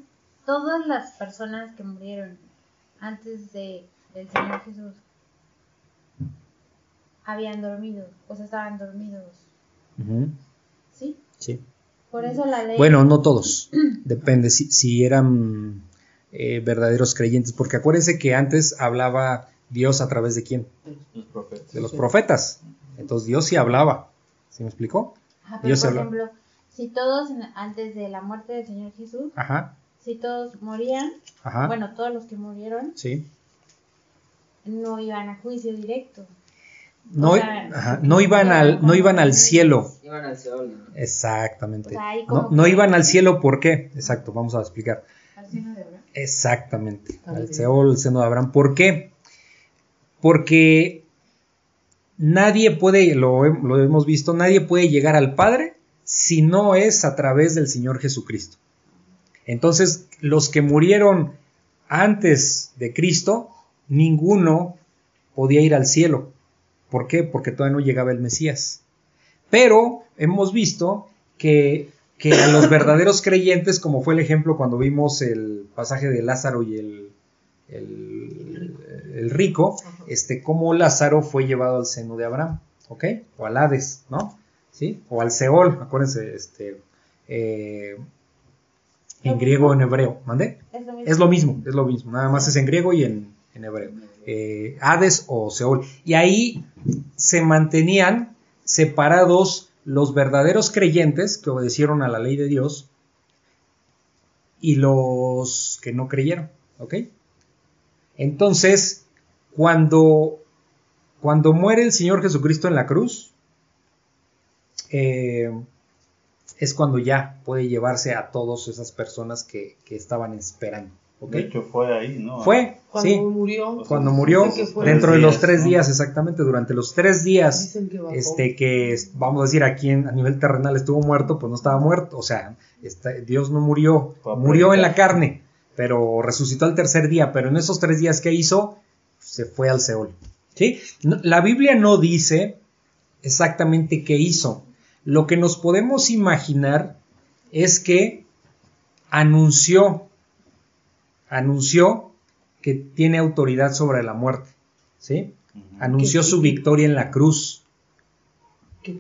todas las personas que murieron antes de, del Señor Jesús habían dormido, o sea, estaban dormidos, ¿sí? Sí. Por eso la ley... Bueno, no todos. (clears throat) Depende si, si eran eh, verdaderos creyentes. Porque acuérdense que antes hablaba Dios a través de quién? Los profetas. De los profetas. Entonces Dios sí hablaba. ¿Sí me explicó? Ajá, pero Dios por ejemplo, si todos antes de la muerte del Señor Jesús, Ajá, si todos morían, ajá. bueno, todos los que murieron Sí. no iban a juicio directo. No, O sea, ajá, no iban al, no iban al cielo. Iban al Seol. ¿no? Exactamente. O sea, ahí No, iban al cielo, ¿por qué? Exacto, vamos a explicar. Al seno de Abraham. Exactamente. Ah, Al. Seol, el seno de Abraham. ¿Por qué? Porque nadie puede, lo hemos visto, nadie puede llegar al Padre si no es a través del Señor Jesucristo. Entonces, los que murieron antes de Cristo, ninguno podía ir al cielo. ¿Por qué? Porque todavía no llegaba el Mesías. Pero hemos visto que, que a los verdaderos creyentes, como fue el ejemplo cuando vimos el pasaje de Lázaro y el, el, el rico, este, cómo Lázaro fue llevado al seno de Abraham, ¿ok? O al Hades, ¿no? ¿Sí? O al Seol, acuérdense, este, eh, en griego o en hebreo, ¿mande? Es lo mismo. Es lo mismo, es lo mismo, nada más es en griego y en, en hebreo. Eh, Hades o Seol. Y ahí se mantenían separados los verdaderos creyentes que obedecieron a la ley de Dios y los que no creyeron, ¿ok? Entonces, cuando, cuando muere el Señor Jesucristo en la cruz, eh, es cuando ya puede llevarse a todas esas personas que, que estaban esperando. De hecho, fue ahí, ¿no? Fue, Cuando sí, murió. cuando murió, dentro de los días, tres ¿no? días, exactamente, durante los tres días, que este, que vamos a decir aquí en- a nivel terrenal estuvo muerto, pues no estaba muerto, o sea, está- Dios no murió, murió en la carne, pero resucitó al tercer día, pero en esos tres días que hizo, se fue al Seol. ¿sí? No- la Biblia no dice exactamente qué hizo. Lo que nos podemos imaginar es que anunció, anunció que tiene autoridad sobre la muerte, ¿sí? Anunció su victoria en la cruz.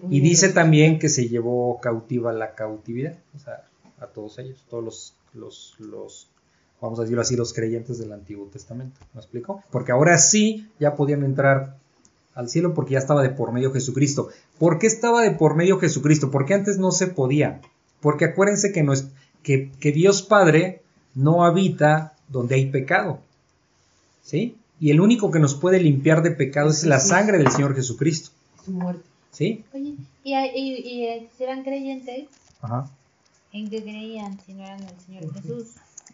Y dice también que se llevó cautiva la cautividad, o sea, a todos ellos, todos los, los, los, vamos a decirlo así, los creyentes del Antiguo Testamento. ¿Me explico? Porque ahora sí ya podían entrar al cielo porque ya estaba de por medio Jesucristo. ¿Por qué estaba de por medio Jesucristo? Porque antes no se podía. Porque acuérdense que, no es, que, que Dios Padre no habita donde hay pecado. ¿Sí? Y el único que nos puede limpiar de pecado es la sangre del Señor Jesucristo. Su muerte. ¿Sí? Oye, y, y, y, eh, si eran creyentes, Ajá. ¿en qué creían si no eran el Señor Jesús?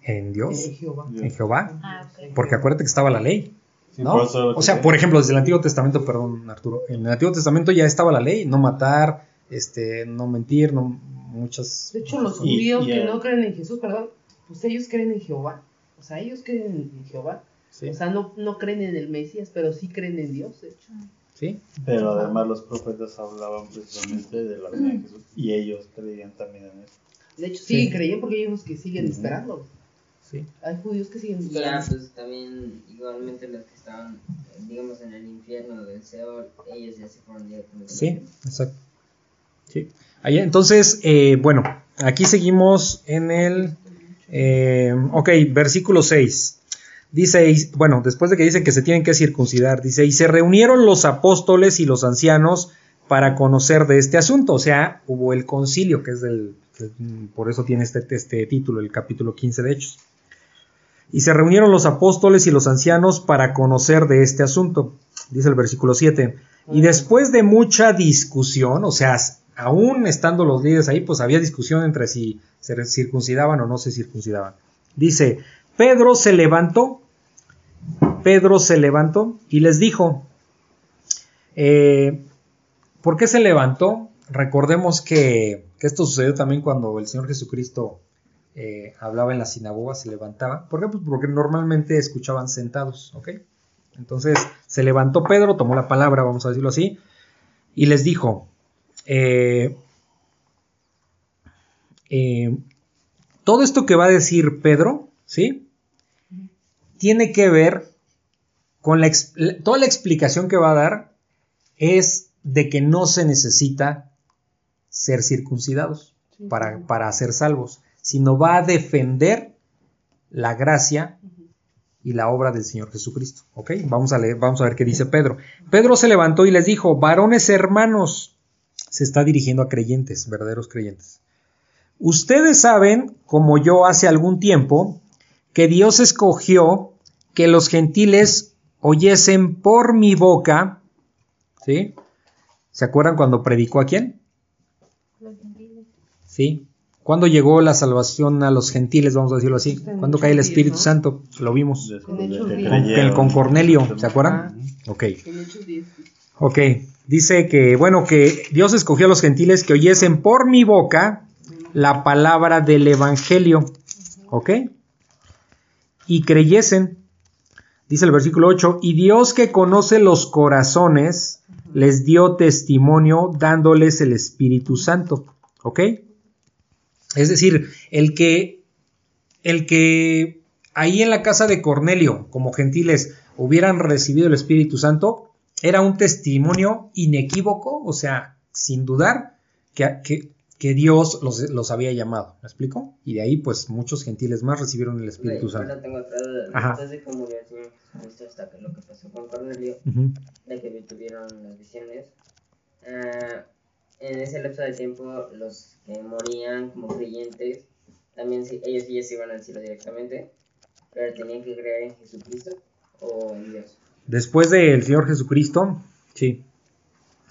En Dios, Eh, Jehová. en Jehová. Ah. Porque acuérdate que estaba la ley. Sí, ¿no? O sea, por ejemplo, desde el Antiguo Testamento, perdón, Arturo, en el Antiguo Testamento ya estaba la ley, no matar, este, no mentir, no muchas. De hecho, los judíos que no creen en Jesús, perdón, pues ellos creen en Jehová. O sea, ellos creen en Jehová. Sí, O sea, no, no creen en el Mesías, pero sí creen en Dios, de hecho. sí, Pero además los profetas hablaban precisamente de la venida de Jesús y ellos creían también en eso. De hecho, Sí. creyendo porque unos que siguen esperando. Sí. Hay judíos que siguen ya, esperando. pues también, igualmente los que estaban, eh, digamos, en el infierno del Seol, ellos ya se fueron directamente. Sí, exacto. Sí. Ahí, entonces, eh, bueno, aquí seguimos en el. eh, ok, versículo 6. Dice, bueno, después de que dice que se tienen que circuncidar, dice, y se reunieron los apóstoles y los ancianos para conocer de este asunto. O sea, hubo el concilio, que es del. que, mm, por eso tiene este, este título, el capítulo 15 de Hechos. Y se reunieron los apóstoles y los ancianos para conocer de este asunto. Dice el versículo 7. Y después de mucha discusión, o sea, aún estando los líderes ahí, pues había discusión entre si se circuncidaban o no se circuncidaban. Dice, Pedro se levantó, Pedro se levantó y les dijo, eh, ¿por qué se levantó? Recordemos que, que esto sucedió también cuando el Señor Jesucristo eh, hablaba en la sinagoga, se levantaba. ¿Por qué? Pues porque normalmente escuchaban sentados, ¿ok? Entonces se levantó Pedro, tomó la palabra, vamos a decirlo así, y les dijo, eh, eh, todo esto que va a decir Pedro, ¿sí? Tiene que ver con la, toda la explicación que va a dar es de que no se necesita ser circuncidados para, para ser salvos, sino va a defender la gracia y la obra del Señor Jesucristo. ¿Ok? Vamos a leer, vamos a ver qué dice Pedro. Pedro se levantó y les dijo, varones hermanos, se está dirigiendo a creyentes, verdaderos creyentes. Ustedes saben, como yo hace algún tiempo, que Dios escogió que los gentiles oyesen por mi boca, ¿sí? ¿Se acuerdan cuando predicó a quién? Los gentiles. ¿Sí? ¿Cuándo llegó la salvación a los gentiles, vamos a decirlo así? ¿Cuándo cae el Espíritu 10, ¿no? Santo? Lo vimos. Con, Cornelio, ¿se acuerdan? Ok. En Hechos 10. Ok, dice que, bueno, que Dios escogió a los gentiles que oyesen por mi boca la palabra del Evangelio, ¿ok? Y creyesen, dice el versículo 8, y Dios que conoce los corazones, les dio testimonio dándoles el Espíritu Santo, ¿ok? Es decir, el que, el que ahí en la casa de Cornelio, como gentiles, hubieran recibido el Espíritu Santo, era un testimonio inequívoco, o sea, sin dudar, que, que, que Dios los, los, había llamado. ¿Me explico? Y de ahí, pues, muchos gentiles más recibieron el Espíritu Ok, Santo. Tengo. Ajá. Murió el Señor Jesucristo hasta que lo que pasó con Cornelio, Ujú. de que tuvieron las visiones, ah, en ese lapso de tiempo, los que morían como creyentes, también ellos sí se iban al cielo directamente, pero tenían que creer en Jesucristo o en Dios. Después del Señor Jesucristo, sí,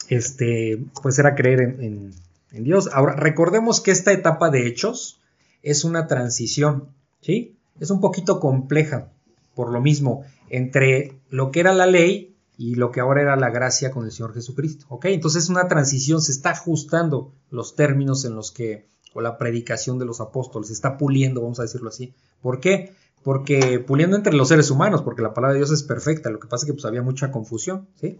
este, pues era creer en, en- en Dios. Ahora, recordemos que esta etapa de hechos es una transición, ¿sí? Es un poquito compleja, por lo mismo, entre lo que era la ley y lo que ahora era la gracia con el Señor Jesucristo, ¿ok? Entonces es una transición, se está ajustando los términos en los que, o la predicación de los apóstoles, se está puliendo, vamos a decirlo así. ¿Por qué? Porque puliendo entre los seres humanos, porque la palabra de Dios es perfecta, lo que pasa es que pues había mucha confusión, ¿sí?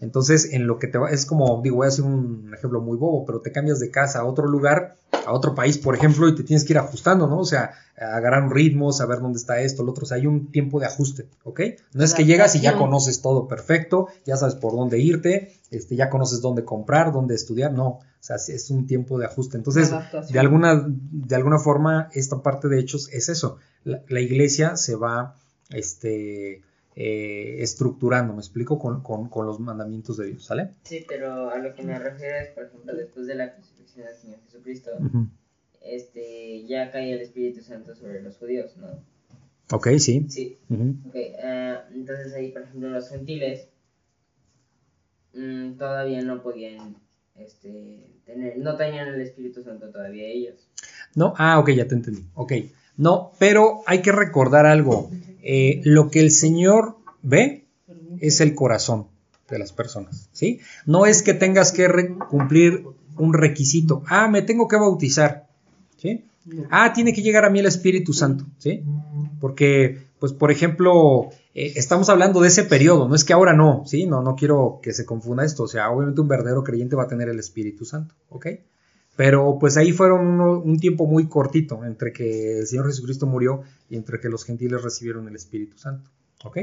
Entonces, en lo que te va, es como, digo, voy a hacer un ejemplo muy bobo, pero te cambias de casa a otro lugar, a otro país, por ejemplo, y te tienes que ir ajustando, ¿no? O sea, agarrar un ritmo, saber dónde está esto, el otro, o sea, hay un tiempo de ajuste, ¿ok? No es que llegas y ya conoces todo perfecto, ya sabes por dónde irte, este, ya conoces dónde comprar, dónde estudiar, no, o sea, es un tiempo de ajuste. Entonces, de alguna, de alguna forma, esta parte de hechos es eso, la, la iglesia se va, este, eh, estructurando, me explico, con, con- con los mandamientos de Dios, ¿sale? Sí, pero a lo que me refiero es, por ejemplo, después de la crucifixión del Señor Jesucristo, este, ya cae el Espíritu Santo sobre los judíos, ¿no? Ok, sí. Sí, Ujú. Ok, ah, entonces ahí, por ejemplo, los gentiles mm, todavía no podían este, tener, no tenían el Espíritu Santo todavía ellos. No, ah, ok, ya te entendí. Ok, no, pero hay que recordar algo. Eh, lo que el Señor ve es el corazón de las personas, ¿sí? No es que tengas que cumplir un requisito. Ah, me tengo que bautizar, ¿sí? Ah, tiene que llegar a mí el Espíritu Santo, ¿sí? Porque, pues, por ejemplo, eh, estamos hablando de ese periodo, no es que ahora no, ¿sí? No, no quiero que se confunda esto, o sea, obviamente un verdadero creyente va a tener el Espíritu Santo, ¿ok? Pero pues ahí fueron uno- un tiempo muy cortito entre que el Señor Jesucristo murió y entre que los gentiles recibieron el Espíritu Santo, ¿ok?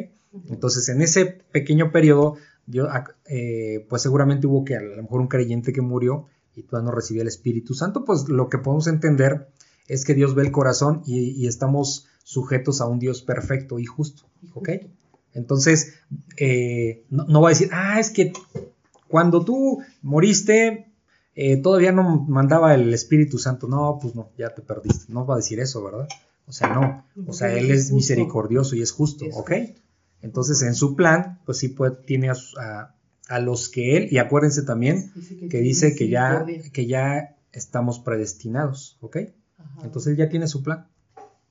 Entonces, en ese pequeño periodo, yo, ac- eh, pues seguramente hubo que a lo mejor un creyente que murió y todavía no recibía el Espíritu Santo, pues lo que podemos entender es que Dios ve el corazón y, y estamos sujetos a un Dios perfecto y justo, ¿ok? Entonces, eh, no, no va a decir, ah, es que cuando tú moriste, eh, todavía no mandaba el Espíritu Santo. No, pues no, ya te perdiste. No va a decir eso, ¿verdad? O sea, no. O sea, Él es misericordioso y es justo, ¿ok? Entonces, en su plan, pues sí puede, tiene a, a- a los que Él, y acuérdense también que dice que ya, que ya estamos predestinados, ¿ok? Entonces Él ya tiene su plan.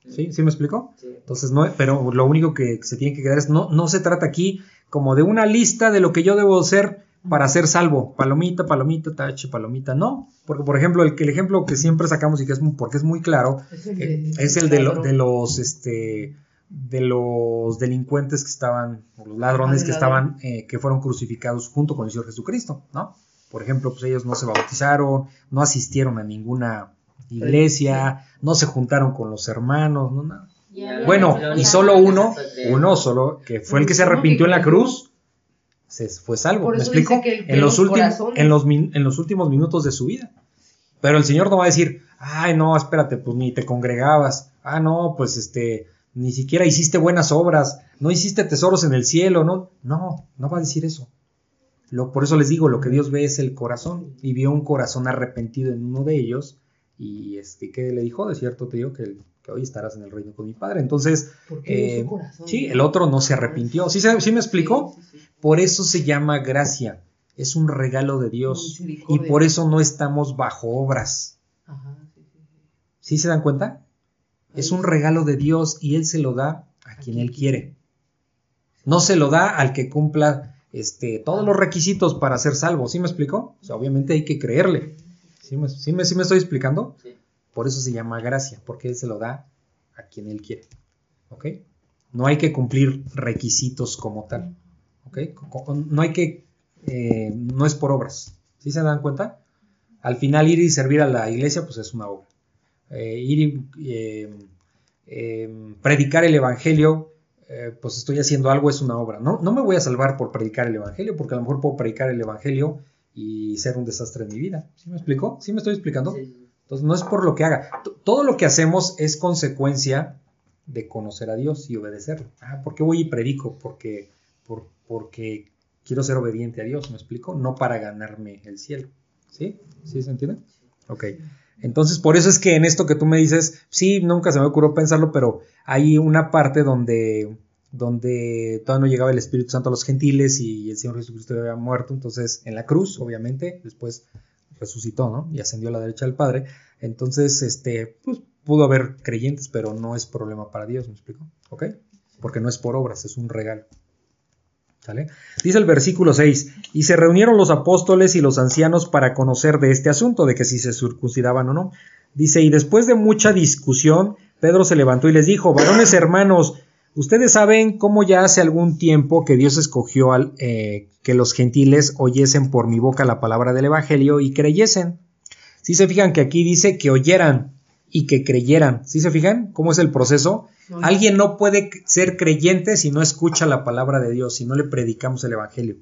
¿Sí? ¿Sí me explicó? Sí. Entonces, no, pero lo único que se tiene que quedar es, no, no se trata aquí como de una lista de lo que yo debo ser para ser salvo. Palomita, palomita, tache, palomita. No, porque por ejemplo, el, que- el ejemplo que siempre sacamos y que es muy- porque es muy claro, Es el eh, de, es el de, lo- ladrón. de los este de los delincuentes que estaban, o los ladrones Ah, que estaban, eh, que fueron crucificados junto con el Señor Jesucristo, ¿no? Por ejemplo, pues ellos no se bautizaron, no asistieron a ninguna iglesia, no se juntaron con los hermanos, no nada. Bueno, y solo uno, uno solo, que fue el que se arrepintió en la cruz, se fue salvo. Por ¿Me explico? en, los últimos, en, los en los últimos minutos de su vida. Pero el Señor no va a decir, ay, no, espérate, pues ni te congregabas. Ah, no, pues este, ni siquiera hiciste buenas obras, no hiciste tesoros en el cielo, ¿no? No, no va a decir eso. Lo, por eso les digo, lo que Dios ve es el corazón. Y vio un corazón arrepentido en uno de ellos. Y este, ¿qué le dijo? De cierto te digo que, que hoy estarás en el reino con mi padre. Entonces, eh, corazón. sí, el otro no se arrepintió. ¿Sí, se- sí me explicó? Sí. Por eso se llama gracia. Es un regalo de Dios. Y por eso no estamos bajo obras. Ajá, sí, sí, sí. ¿Sí se dan cuenta? Es un regalo de Dios y Él se lo da a quien Él quiere. No se lo da al que cumpla este, todos los requisitos para ser salvo. ¿Sí me explicó? O sea, obviamente hay que creerle. ¿Sí me, sí me- sí me estoy explicando? Sí. Por eso se llama gracia, porque Él se lo da a quien Él quiere. ¿Ok? No hay que cumplir requisitos como tal. ¿Ok? Co- co- No hay que... eh, no es por obras. ¿Sí se dan cuenta? Al final ir y servir a la iglesia, pues es una obra. Eh, ir y eh, predicar el Evangelio, pues estoy haciendo algo, es una obra. No, no me voy a salvar por predicar el Evangelio, porque a lo mejor puedo predicar el Evangelio y ser un desastre en mi vida. ¿Sí me explico? ¿Sí me estoy explicando? Sí. Entonces no es por lo que haga. T- Todo lo que hacemos es consecuencia de conocer a Dios y obedecerlo. Ah, ¿por qué voy y predico? Porque, por- porque quiero ser obediente a Dios, ¿me explico? No para ganarme el cielo. ¿Sí? ¿Sí se entiende? Ok. Entonces, por eso es que en esto que tú me dices, sí, nunca se me ocurrió pensarlo, pero hay una parte donde, donde todavía no llegaba el Espíritu Santo a los gentiles y el Señor Jesucristo había muerto. Entonces, en la cruz, obviamente, después resucitó, ¿no? Y ascendió a la derecha del Padre. Entonces, este, pues pudo haber creyentes, pero no es problema para Dios, ¿me explico? ¿Ok? Porque no es por obras, es un regalo. Dice el versículo 6, y se reunieron los apóstoles y los ancianos para conocer de este asunto, de que si se circuncidaban o no. Dice, y después de mucha discusión, Pedro se levantó y les dijo, varones hermanos, ustedes saben cómo ya hace algún tiempo que Dios escogió al, eh, que los gentiles oyesen por mi boca la palabra del Evangelio y creyesen. Si se fijan que aquí dice que oyeran y que creyeran. ¿Sí se fijan cómo es el proceso? No, Alguien no puede ser creyente si no escucha la palabra de Dios, si no le predicamos el Evangelio.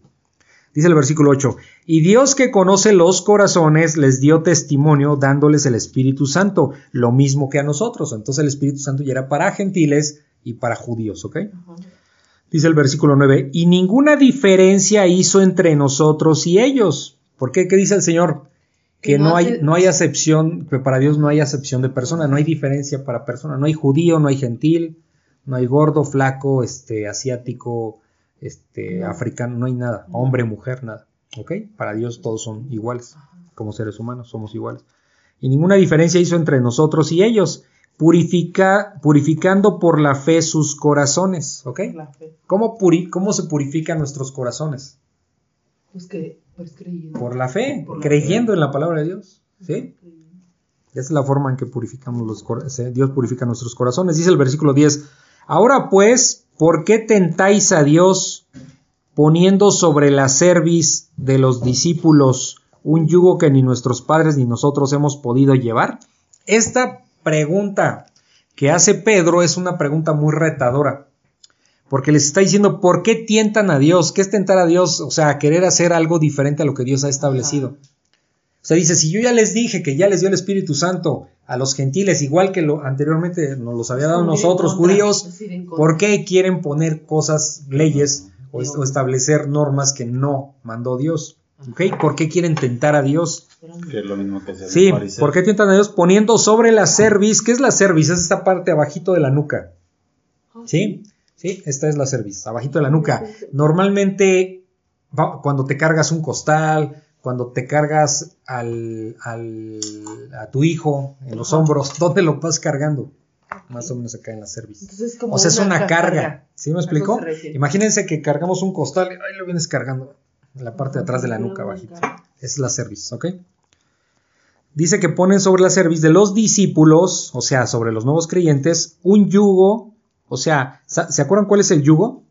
Dice el versículo 8, y Dios que conoce los corazones les dio testimonio dándoles el Espíritu Santo, lo mismo que a nosotros. Entonces el Espíritu Santo ya era para gentiles y para judíos, ¿ok? Dice el versículo 9, y ninguna diferencia hizo entre nosotros y ellos. ¿Por qué? ¿Qué dice el Señor? Que no no hay, no hay acepción, que para Dios no hay acepción de persona, no hay diferencia para persona, no hay judío, no hay gentil, no hay gordo, flaco, este, asiático, este, No. africano, no hay nada, hombre, mujer, nada. ¿Ok? Para Dios todos son iguales, como seres humanos somos iguales. Y ninguna diferencia hizo entre nosotros y ellos, purifica, purificando por la fe sus corazones. ¿Ok? La fe. ¿Cómo, puri- ¿Cómo se purifican nuestros corazones? Pues que, pues. Por la fe, Por la creyendo fe. en la palabra de Dios. ¿Sí? Esa es la forma en que purificamos los se- Dios purifica nuestros corazones. Dice el versículo 10. Ahora pues, ¿por qué tentáis a Dios poniendo sobre la cerviz de los discípulos un yugo que ni nuestros padres ni nosotros hemos podido llevar? Esta pregunta que hace Pedro es una pregunta muy retadora. Porque les está diciendo, ¿por qué tientan a Dios? ¿Qué es tentar a Dios? O sea, querer hacer algo diferente a lo que Dios ha establecido. Ajá. O sea, dice, si yo ya les dije que ya les dio el Espíritu Santo a los gentiles, igual que lo anteriormente nos los había dado en nosotros, contra, judíos, es. ¿por qué quieren poner cosas, leyes o, establecer normas que no mandó Dios? ¿Ok? ¿Por qué quieren tentar a Dios? Que es lo mismo que hace Sí. ¿por qué tientan a Dios poniendo sobre la cerviz? ¿Qué es la cerviz? Es esta parte abajito de la nuca. ¿Sí? Sí, esta es la cerviz, abajito de la nuca. Normalmente, cuando te cargas un costal, cuando te cargas al, al- a tu hijo en los hombros, (laughs) ¿dónde lo vas cargando? Más o menos acá en la cerviz. Entonces es como O sea, es una ca- carga. ¿Sí me explico? Imagínense que cargamos un costal y ahí lo vienes cargando. en la parte de atrás de la nuca, bajita. Es la cerviz, ¿ok? Dice que ponen sobre la cerviz de los discípulos, o sea, sobre los nuevos creyentes, un yugo, o sea, ¿sa- ¿se acuerdan cuál es el yugo?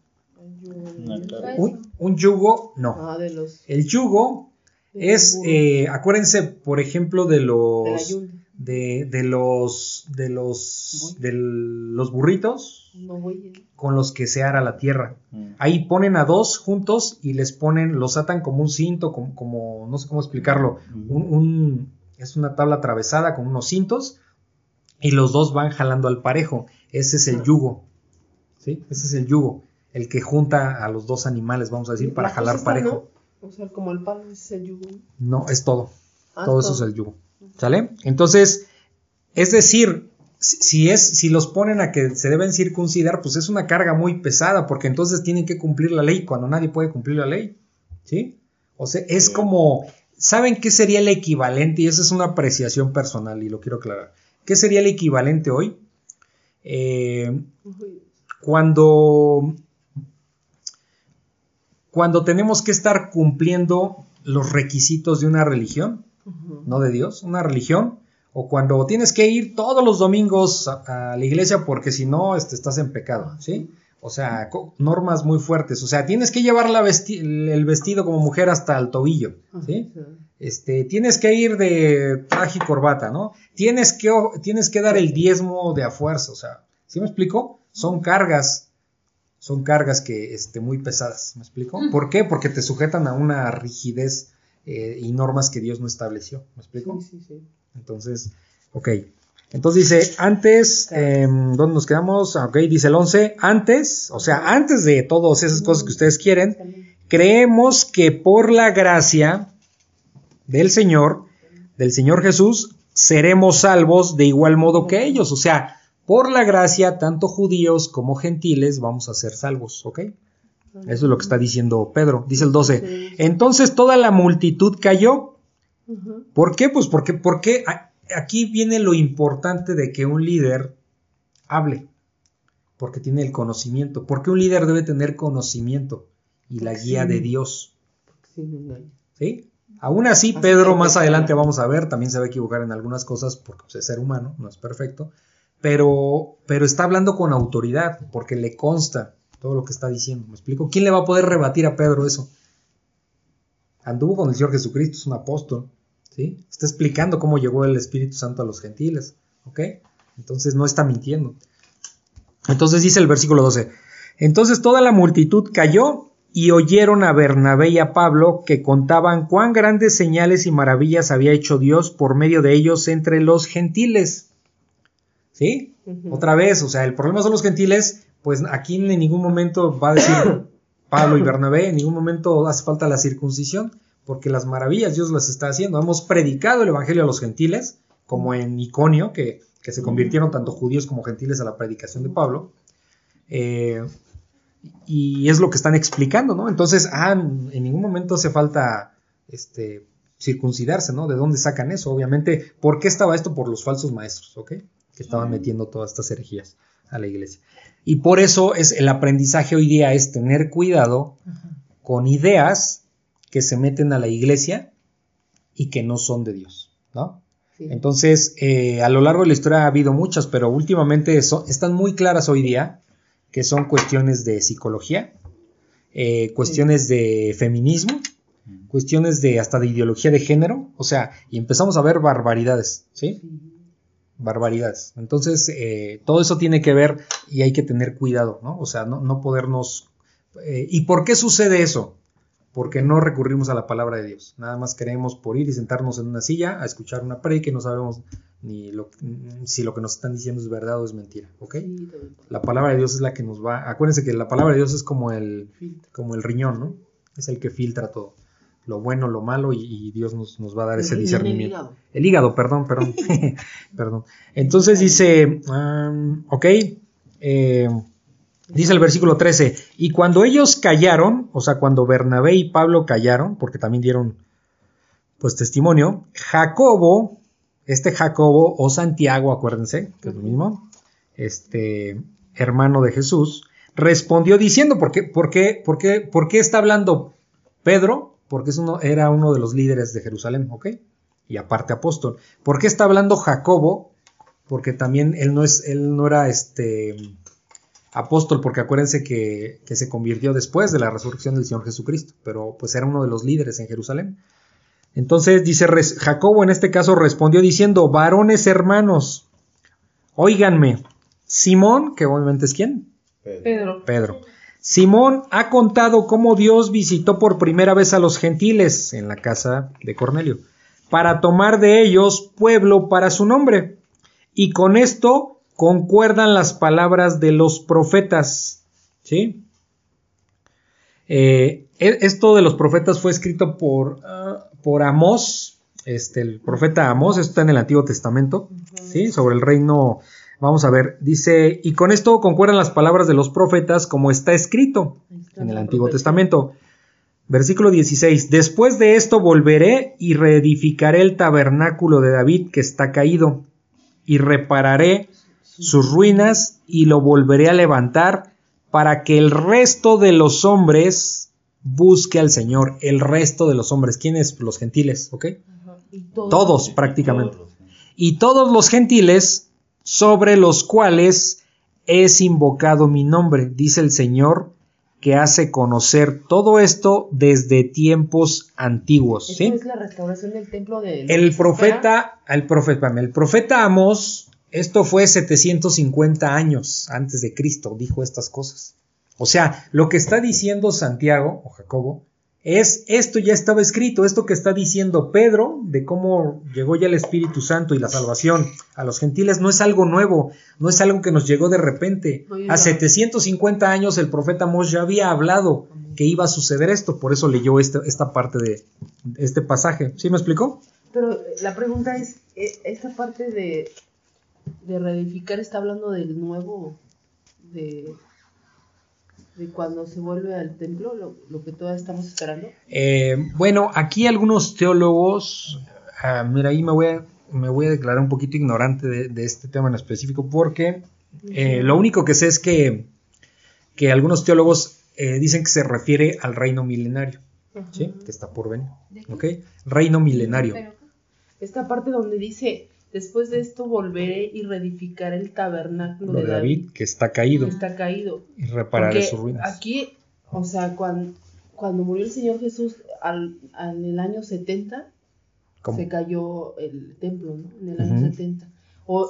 Un, un yugo, no. Ah, de los. El yugo de es, eh, acuérdense, por ejemplo, de los, de, de los, de los, de los burritos No voy con los que se ara la tierra. Mm. Ahí ponen a dos juntos y les ponen, los atan como un cinto, como, como- no sé cómo explicarlo, un, un- es una tabla atravesada con unos cintos y los dos van jalando al parejo. Ese es el yugo, ¿sí? Ese es el yugo, el que junta a los dos animales, vamos a decir, para La jalar parejo. ¿no? O sea, como el palo es el yugo. No, es todo. Ah, todo eso es el yugo. ¿Sale? Entonces, es decir, si es, si los ponen a que se deben circuncidar, pues es una carga muy pesada, porque entonces tienen que cumplir la ley cuando nadie puede cumplir la ley. ¿Sí? O sea, es como, ¿saben qué sería el equivalente? Y esa es una apreciación personal y lo quiero aclarar. ¿Qué sería el equivalente hoy? Eh, cuando, cuando tenemos que estar cumpliendo los requisitos de una religión, no de Dios, una religión, o cuando tienes que ir todos los domingos a, a la iglesia porque si no este, estás en pecado, ¿sí? O sea, normas muy fuertes, o sea, tienes que llevar la vesti- el vestido como mujer hasta el tobillo, ¿sí? Este, tienes que ir de traje y corbata, ¿no? Tienes que, tienes que dar el diezmo de a fuerza, o sea, ¿sí me explico? Son cargas, son cargas que, este, muy pesadas, ¿me explico? ¿Por qué? Porque te sujetan a una rigidez eh, y normas que Dios no estableció, ¿me explico? Sí, sí, sí. Entonces, ok. Entonces dice, antes, eh, ¿dónde nos quedamos? Ah, Ok, dice el 11, antes, o sea, antes de todas esas cosas que ustedes quieren, creemos que por la gracia del Señor, del Señor Jesús, seremos salvos de igual modo que ellos. O sea, por la gracia, tanto judíos como gentiles vamos a ser salvos, ¿ok? Eso es lo que está diciendo Pedro. Dice el 12. Entonces toda la multitud cayó. ¿Por qué? Pues porque, porque a- aquí viene lo importante de que un líder hable. Porque tiene el conocimiento. Porque un líder debe tener conocimiento y la guía de Dios. Sí. Aún así, Pedro más adelante vamos a ver, también se va a equivocar en algunas cosas porque pues, es ser humano, no es perfecto, pero, pero está hablando con autoridad porque le consta todo lo que está diciendo. ¿Me explico? ¿Quién le va a poder rebatir a Pedro eso? Anduvo con el Señor Jesucristo, es un apóstol, ¿sí? Está explicando cómo llegó el Espíritu Santo a los gentiles, ¿ok? Entonces no está mintiendo. Entonces dice el versículo 12. Entonces toda la multitud cayó y oyeron a Bernabé y a Pablo que contaban cuán grandes señales y maravillas había hecho Dios por medio de ellos entre los gentiles. ¿Sí? Otra vez, o sea, el problema son los gentiles, pues aquí en ningún momento va a decir (coughs) Pablo y Bernabé, en ningún momento hace falta la circuncisión, porque las maravillas Dios las está haciendo. Hemos predicado el Evangelio a los gentiles, como en Iconio, que, que se convirtieron tanto judíos como gentiles a la predicación de Pablo. Eh, y es lo que están explicando, ¿no? Entonces, ah, en ningún momento hace falta este, circuncidarse, ¿no? ¿De dónde sacan eso? Obviamente, ¿por qué estaba esto? Por los falsos maestros, ¿ok? Que estaban metiendo todas estas herejías a la iglesia. Y por eso es el aprendizaje hoy día es tener cuidado con ideas que se meten a la iglesia y que no son de Dios, ¿no? Sí. Entonces, eh, a lo largo de la historia ha habido muchas, pero últimamente son- están muy claras hoy día que son cuestiones de psicología, eh, cuestiones de feminismo, cuestiones de hasta de ideología de género, o sea, y empezamos a ver barbaridades, ¿sí? Sí. barbaridades. Entonces, eh, todo eso tiene que ver y hay que tener cuidado, ¿no? O sea, no, no podernos... eh, ¿Y por qué sucede eso? Porque no recurrimos a la palabra de Dios. Nada más queremos por ir y sentarnos en una silla a escuchar una predica y no sabemos ni lo, si lo que nos están diciendo es verdad o es mentira, ¿ok? La palabra de Dios es la que nos va... Acuérdense que la palabra de Dios es como el, como el riñón, ¿no? Es el que filtra todo. Lo bueno, lo malo y, y Dios nos, nos va a dar ese El discernimiento. hígado. El hígado, perdón, perdón. (laughs) (laughs) perdón. Entonces dice, um, ok, eh, dice el versículo 13, y cuando ellos callaron, o sea, cuando Bernabé y Pablo callaron, porque también dieron pues testimonio, Jacobo, este Jacobo o Santiago, acuérdense, que es lo mismo, este hermano de Jesús, respondió diciendo, ¿por qué, por qué, por qué, por qué está hablando Pedro porque es era uno de los líderes de Jerusalén, ¿ok? Y aparte apóstol. ¿Por qué está hablando Jacobo? Porque también él no, es, él no era este apóstol, porque acuérdense que, que se convirtió después de la resurrección del Señor Jesucristo, pero pues era uno de los líderes en Jerusalén. Entonces dice Jacobo en este caso respondió diciendo, varones hermanos, óiganme, Simón, que obviamente es quién, Pedro. Pedro. Pedro. Simón ha contado cómo Dios visitó por primera vez a los gentiles en la casa de Cornelio, para tomar de ellos pueblo para su nombre. Y con esto concuerdan las palabras de los profetas. ¿Sí? Eh, e- esto de los profetas fue escrito por, ah, por Amós, este, el profeta Amós, esto está en el Antiguo Testamento, ¿sí? Sobre el reino, vamos a ver, dice, y con esto concuerdan las palabras de los profetas como está escrito está en el Antiguo. Testamento. Versículo 16, después de esto volveré y reedificaré el tabernáculo de David que está caído, y repararé sus ruinas y lo volveré a levantar para que el resto de los hombres busque al Señor, el resto de los hombres, ¿quiénes? Los gentiles, ¿ok? Y todos. Todos prácticamente. Todos Y todos los gentiles sobre los cuales es invocado mi nombre, dice el Señor, que hace conocer todo esto desde tiempos antiguos. ¿sí? es la restauración del templo de. El profeta, el profeta, el profeta Amós, esto fue 750 años antes de Cristo, dijo estas cosas. O sea, lo que está diciendo Santiago o Jacobo es esto ya estaba escrito, esto que está diciendo Pedro de cómo llegó ya el Espíritu Santo y la salvación a los gentiles no es algo nuevo, no es algo que nos llegó de repente. A ya. 750 años el profeta Amós ya había hablado que iba a suceder esto, por eso leyó este- esta parte de este pasaje. ¿Sí me explicó? Pero la pregunta es: eh, ¿esta parte de, de reedificar está hablando del nuevo. de. de cuando se vuelve al templo, lo, lo que todavía estamos esperando? Eh, bueno, aquí algunos teólogos, ah, mira, ahí me voy, a, me voy a declarar un poquito ignorante de, de este tema en específico porque eh, lo único que sé es que, que algunos teólogos eh, dicen que se refiere al reino milenario, ¿sí? que está por venir. ¿De qué? ¿ok? Reino milenario. Pero, Esta parte donde dice: Después de esto volveré y reedificaré el tabernáculo Lo de de David, David, que está caído, que está caído. y repararé Porque sus ruinas. Aquí, o sea, cuando, cuando murió el Señor Jesús al, al- en el año 70, ¿Cómo? se cayó el templo, ¿no? En el año Ujú. 70. O,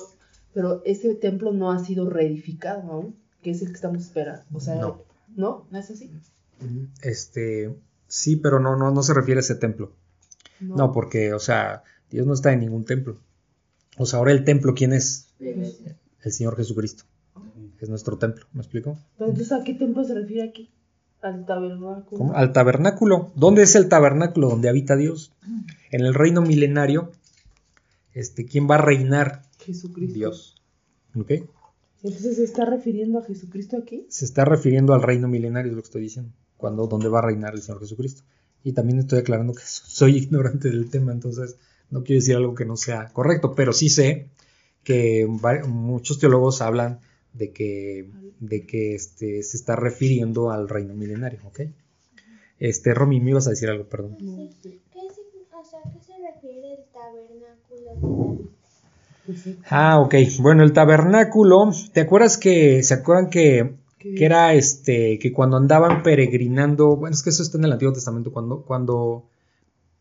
pero ese templo no ha sido reedificado aún, que es el que estamos esperando. O sea, No. ¿no? ¿No es así? Este, sí, pero no, no, no se refiere a ese templo. No, porque, o sea, Dios no está en ningún templo. O sea, ahora el templo, ¿quién es? El Señor Jesucristo. Es nuestro templo, ¿me explico? Pero entonces, ¿a qué templo se refiere aquí? Al tabernáculo. ¿Cómo? Al tabernáculo. ¿Dónde es el tabernáculo donde habita Dios? En el reino milenario, este, ¿quién va a reinar? Jesucristo. Dios. ¿Ok? Entonces, ¿se está refiriendo a Jesucristo aquí? Se está refiriendo al reino milenario, es lo que estoy diciendo. Cuando, donde va a reinar el Señor Jesucristo. Y también estoy aclarando que (laughs) soy ignorante del tema, entonces no quiero decir algo que no sea correcto, pero sí sé que muchos teólogos hablan de que, de que este, se está refiriendo al reino milenario, ¿ok? Este, Romy, me ibas a decir algo, perdón. No, ¿Qué, sig- o sea, ¿qué se refiere el tabernáculo pues sí. Ah, ok. Bueno, el tabernáculo, ¿te acuerdas que, se acuerdan que, que era este, que cuando andaban peregrinando, bueno, es que eso está en el Antiguo Testamento, cuando, cuando,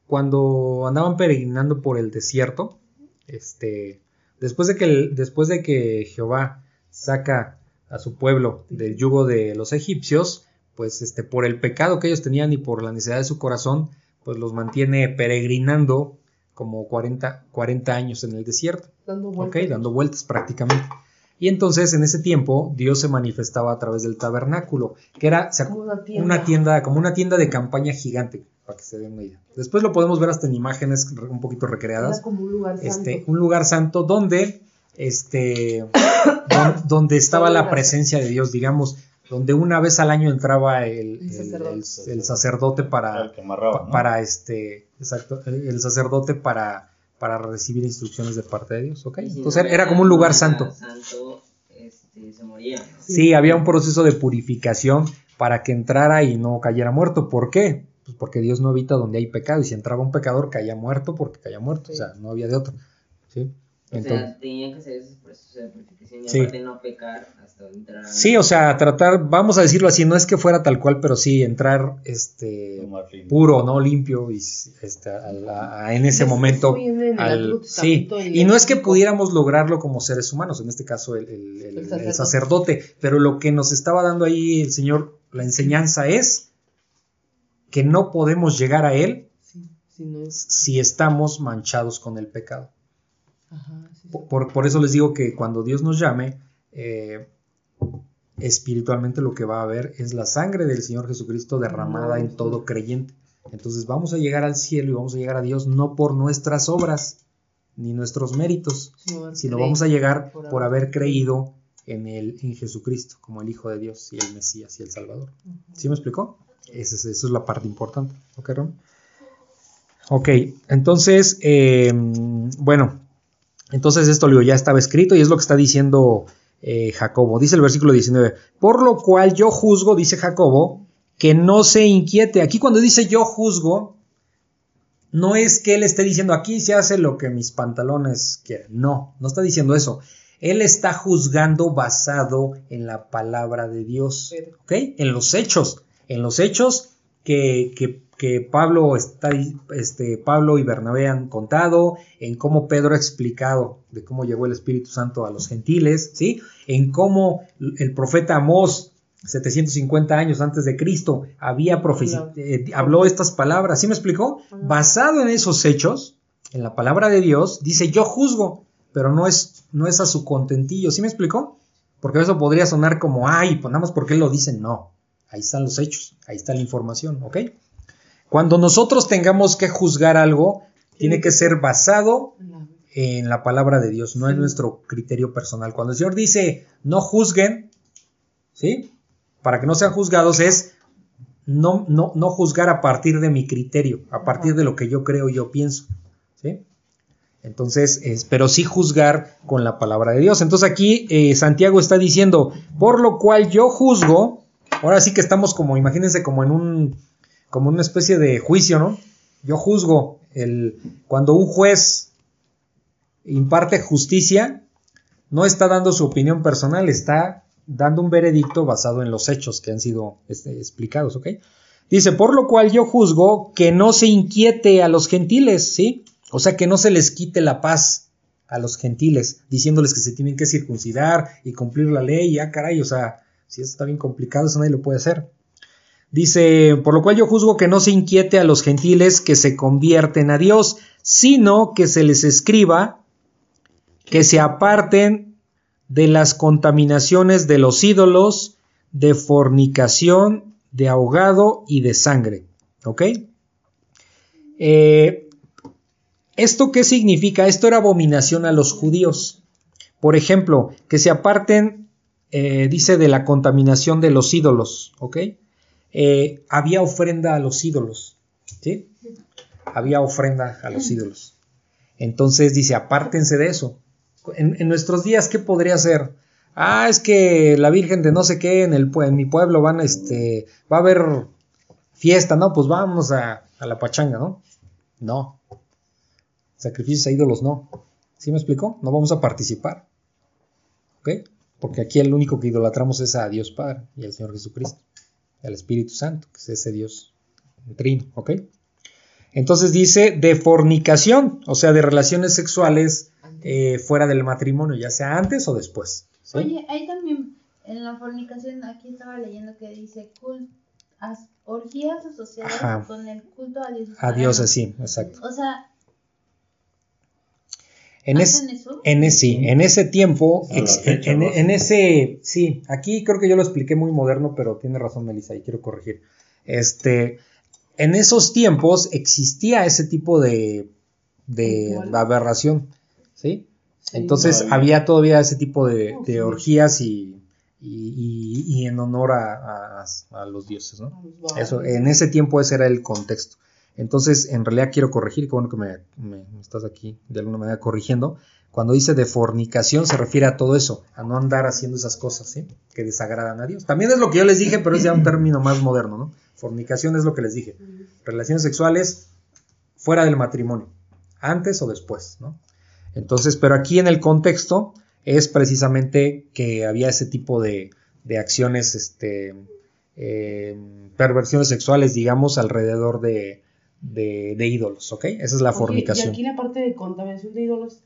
cuando andaban peregrinando por el desierto, este, después de que, el- después de que Jehová saca a su pueblo del yugo de los egipcios, pues este, por el pecado que ellos tenían y por la necesidad de su corazón, pues los mantiene peregrinando como 40, 40 años en el desierto. Dando Ok, vueltas. dando vueltas prácticamente. Y entonces en ese tiempo Dios se manifestaba a través del tabernáculo, que era ¿se acu- Como una tienda. una tienda, como una tienda de campaña gigante, para que se den una idea. Después lo podemos ver hasta en imágenes un poquito recreadas. Era como un lugar santo. Este, un lugar santo donde, este, don- (coughs) donde estaba la presencia de Dios, digamos, donde una vez al año entraba el, El sacerdote. el- el sacerdote para, El que amarraba, pa- ¿no? para este, exacto, el, el sacerdote para, para recibir instrucciones de parte de Dios, ¿ok? Entonces era como un lugar santo. santo, este, se moría. ¿no? Sí, había un proceso de purificación para que entrara y no cayera muerto. ¿Por qué? Pues Pues porque Dios no habita donde hay pecado y si entraba un pecador caía muerto porque caía muerto, Sí. o sea, no había de otro. ¿sí? O Entonces, sea, tenían que hacer esos procesos de purificación y Sí. aparte no pecar hasta entrar. sí, o sea, tratar, vamos a decirlo así, no es que fuera tal cual, pero sí entrar este puro, no limpio y este, a la- a- en ese momento en al- sí y no es que pudiéramos lograrlo como seres humanos en este caso el, el- el- El el sacerdote. sacerdote pero lo que nos estaba dando ahí el señor la enseñanza es que no podemos llegar a él Sí, sí, no es. si estamos manchados con el pecado Ajá, sí, sí. por, por- eso les digo que cuando Dios nos llame eh, espiritualmente lo que va a haber es la sangre del Señor Jesucristo derramada en todo creyente. Entonces vamos a llegar al cielo y vamos a llegar a Dios no por nuestras obras ni nuestros méritos, Sino, vamos a llegar por por haber- haber creído en, el, en Jesucristo como el Hijo de Dios y el Mesías y el Salvador. ¿Sí me explicó? Esa es, esa es la parte importante. ¿Ok? Ok, entonces, eh, bueno, entonces esto Leo, ya estaba escrito y es lo que está diciendo eh, Jacobo. Dice el versículo 19, por lo cual yo juzgo, dice Jacobo, que no se inquiete. Aquí cuando dice yo juzgo, no es que él esté diciendo aquí se hace lo que mis pantalones quieren. No, no está diciendo eso. Él está juzgando basado en la palabra de Dios, ¿ok? En los hechos, en los hechos que, que- que Pablo, está, este, Pablo y Bernabé han contado, en cómo Pedro ha explicado de cómo llegó el Espíritu Santo a los gentiles, ¿sí? En cómo el profeta Amós 750 años antes de Cristo había Claro. eh, habló estas palabras, ¿sí me explicó? Basado en esos hechos, en la palabra de Dios, dice yo juzgo, pero no es, no es a su contentillo, ¿sí me explicó? Porque eso podría sonar como, ay, pues nada más porque él lo dice, no, ahí están los hechos, ahí está la información, ¿ok? Cuando nosotros tengamos que juzgar algo, tiene que ser basado en la- palabra de Dios, no en nuestro criterio personal. Cuando el Señor dice no juzguen, ¿sí? Para que no sean juzgados es no, no, no juzgar a partir de mi criterio, a partir de lo que yo creo y yo pienso, ¿sí? Entonces, es, pero sí juzgar con la palabra de Dios. Entonces aquí eh, Santiago está diciendo, por lo cual yo juzgo, ahora sí que estamos como, imagínense como en un, como una especie de juicio, ¿no? Yo juzgo el, cuando un juez imparte justicia, no está dando su opinión personal, está dando un veredicto basado en los hechos que han sido este, explicados, ¿ok? Dice, por lo cual yo juzgo que no se inquiete a los gentiles, ¿sí? O sea, que no se les quite la paz a los gentiles, diciéndoles que se tienen que circuncidar y cumplir la ley, ya caray, o sea, si eso está bien complicado, eso nadie lo puede hacer. Dice, por lo cual yo juzgo que no se inquiete a los gentiles que se convierten a Dios, sino que se les escriba que se aparten de las contaminaciones de los ídolos, de fornicación, de ahogado y de sangre. ¿Ok? Eh, ¿Esto qué significa? Esto era abominación a los judíos. Por ejemplo, que se aparten, eh, dice, de la contaminación de los ídolos. ¿Ok? Eh, había ofrenda a los ídolos. ¿Sí? Había ofrenda a los ídolos. Entonces dice, apártense de eso. En, en, nuestros días, ¿qué podría ser? Ah, es que la Virgen de no sé qué en, el, en mi pueblo van, este, va a haber fiesta, ¿no? Pues vamos a, a la pachanga, ¿no? No. Sacrificios a ídolos, no. ¿Sí me explicó? No vamos a participar. ¿Ok? Porque aquí el único que idolatramos es a Dios Padre y al Señor Jesucristo, al Espíritu Santo, que es ese Dios trino, ¿ok? Entonces dice de fornicación, o sea, de relaciones sexuales eh, fuera del matrimonio, ya sea antes o después. ¿sí? Oye, ahí también en la fornicación, aquí estaba leyendo que dice orgías asociadas Ajá. con el culto a Dios. A Dios así, exacto. O sea, En, es- en, ese, sí, en ese tiempo, ex- fecha, en, ese, sí, aquí creo que yo lo expliqué muy moderno, pero tiene razón Melissa y quiero corregir. Este, en esos tiempos existía ese tipo de, de aberración, ¿sí? Sí. Entonces Todavía. había todavía ese tipo de, Oh, de sí. orgías y, y- y- y en honor a, a- a los dioses, ¿no? Eso, en ese tiempo ese era el contexto. Entonces, en realidad quiero corregir, qué bueno que me, me- me estás aquí de alguna manera corrigiendo. Cuando dice de fornicación se refiere a todo eso, a no andar haciendo esas cosas, ¿sí? Que desagradan a Dios. También es lo que yo les dije, pero es ya un (laughs) término más moderno, ¿no? Fornicación es lo que les dije. relaciones sexuales fuera del matrimonio, antes o después, ¿no? Entonces, pero aquí en el contexto es precisamente que había ese tipo de, de acciones, este, eh, perversiones sexuales, digamos, alrededor de, de, de ídolos, ¿ok? Esa es la fornicación. Y aquí la parte de contaminación de ídolos,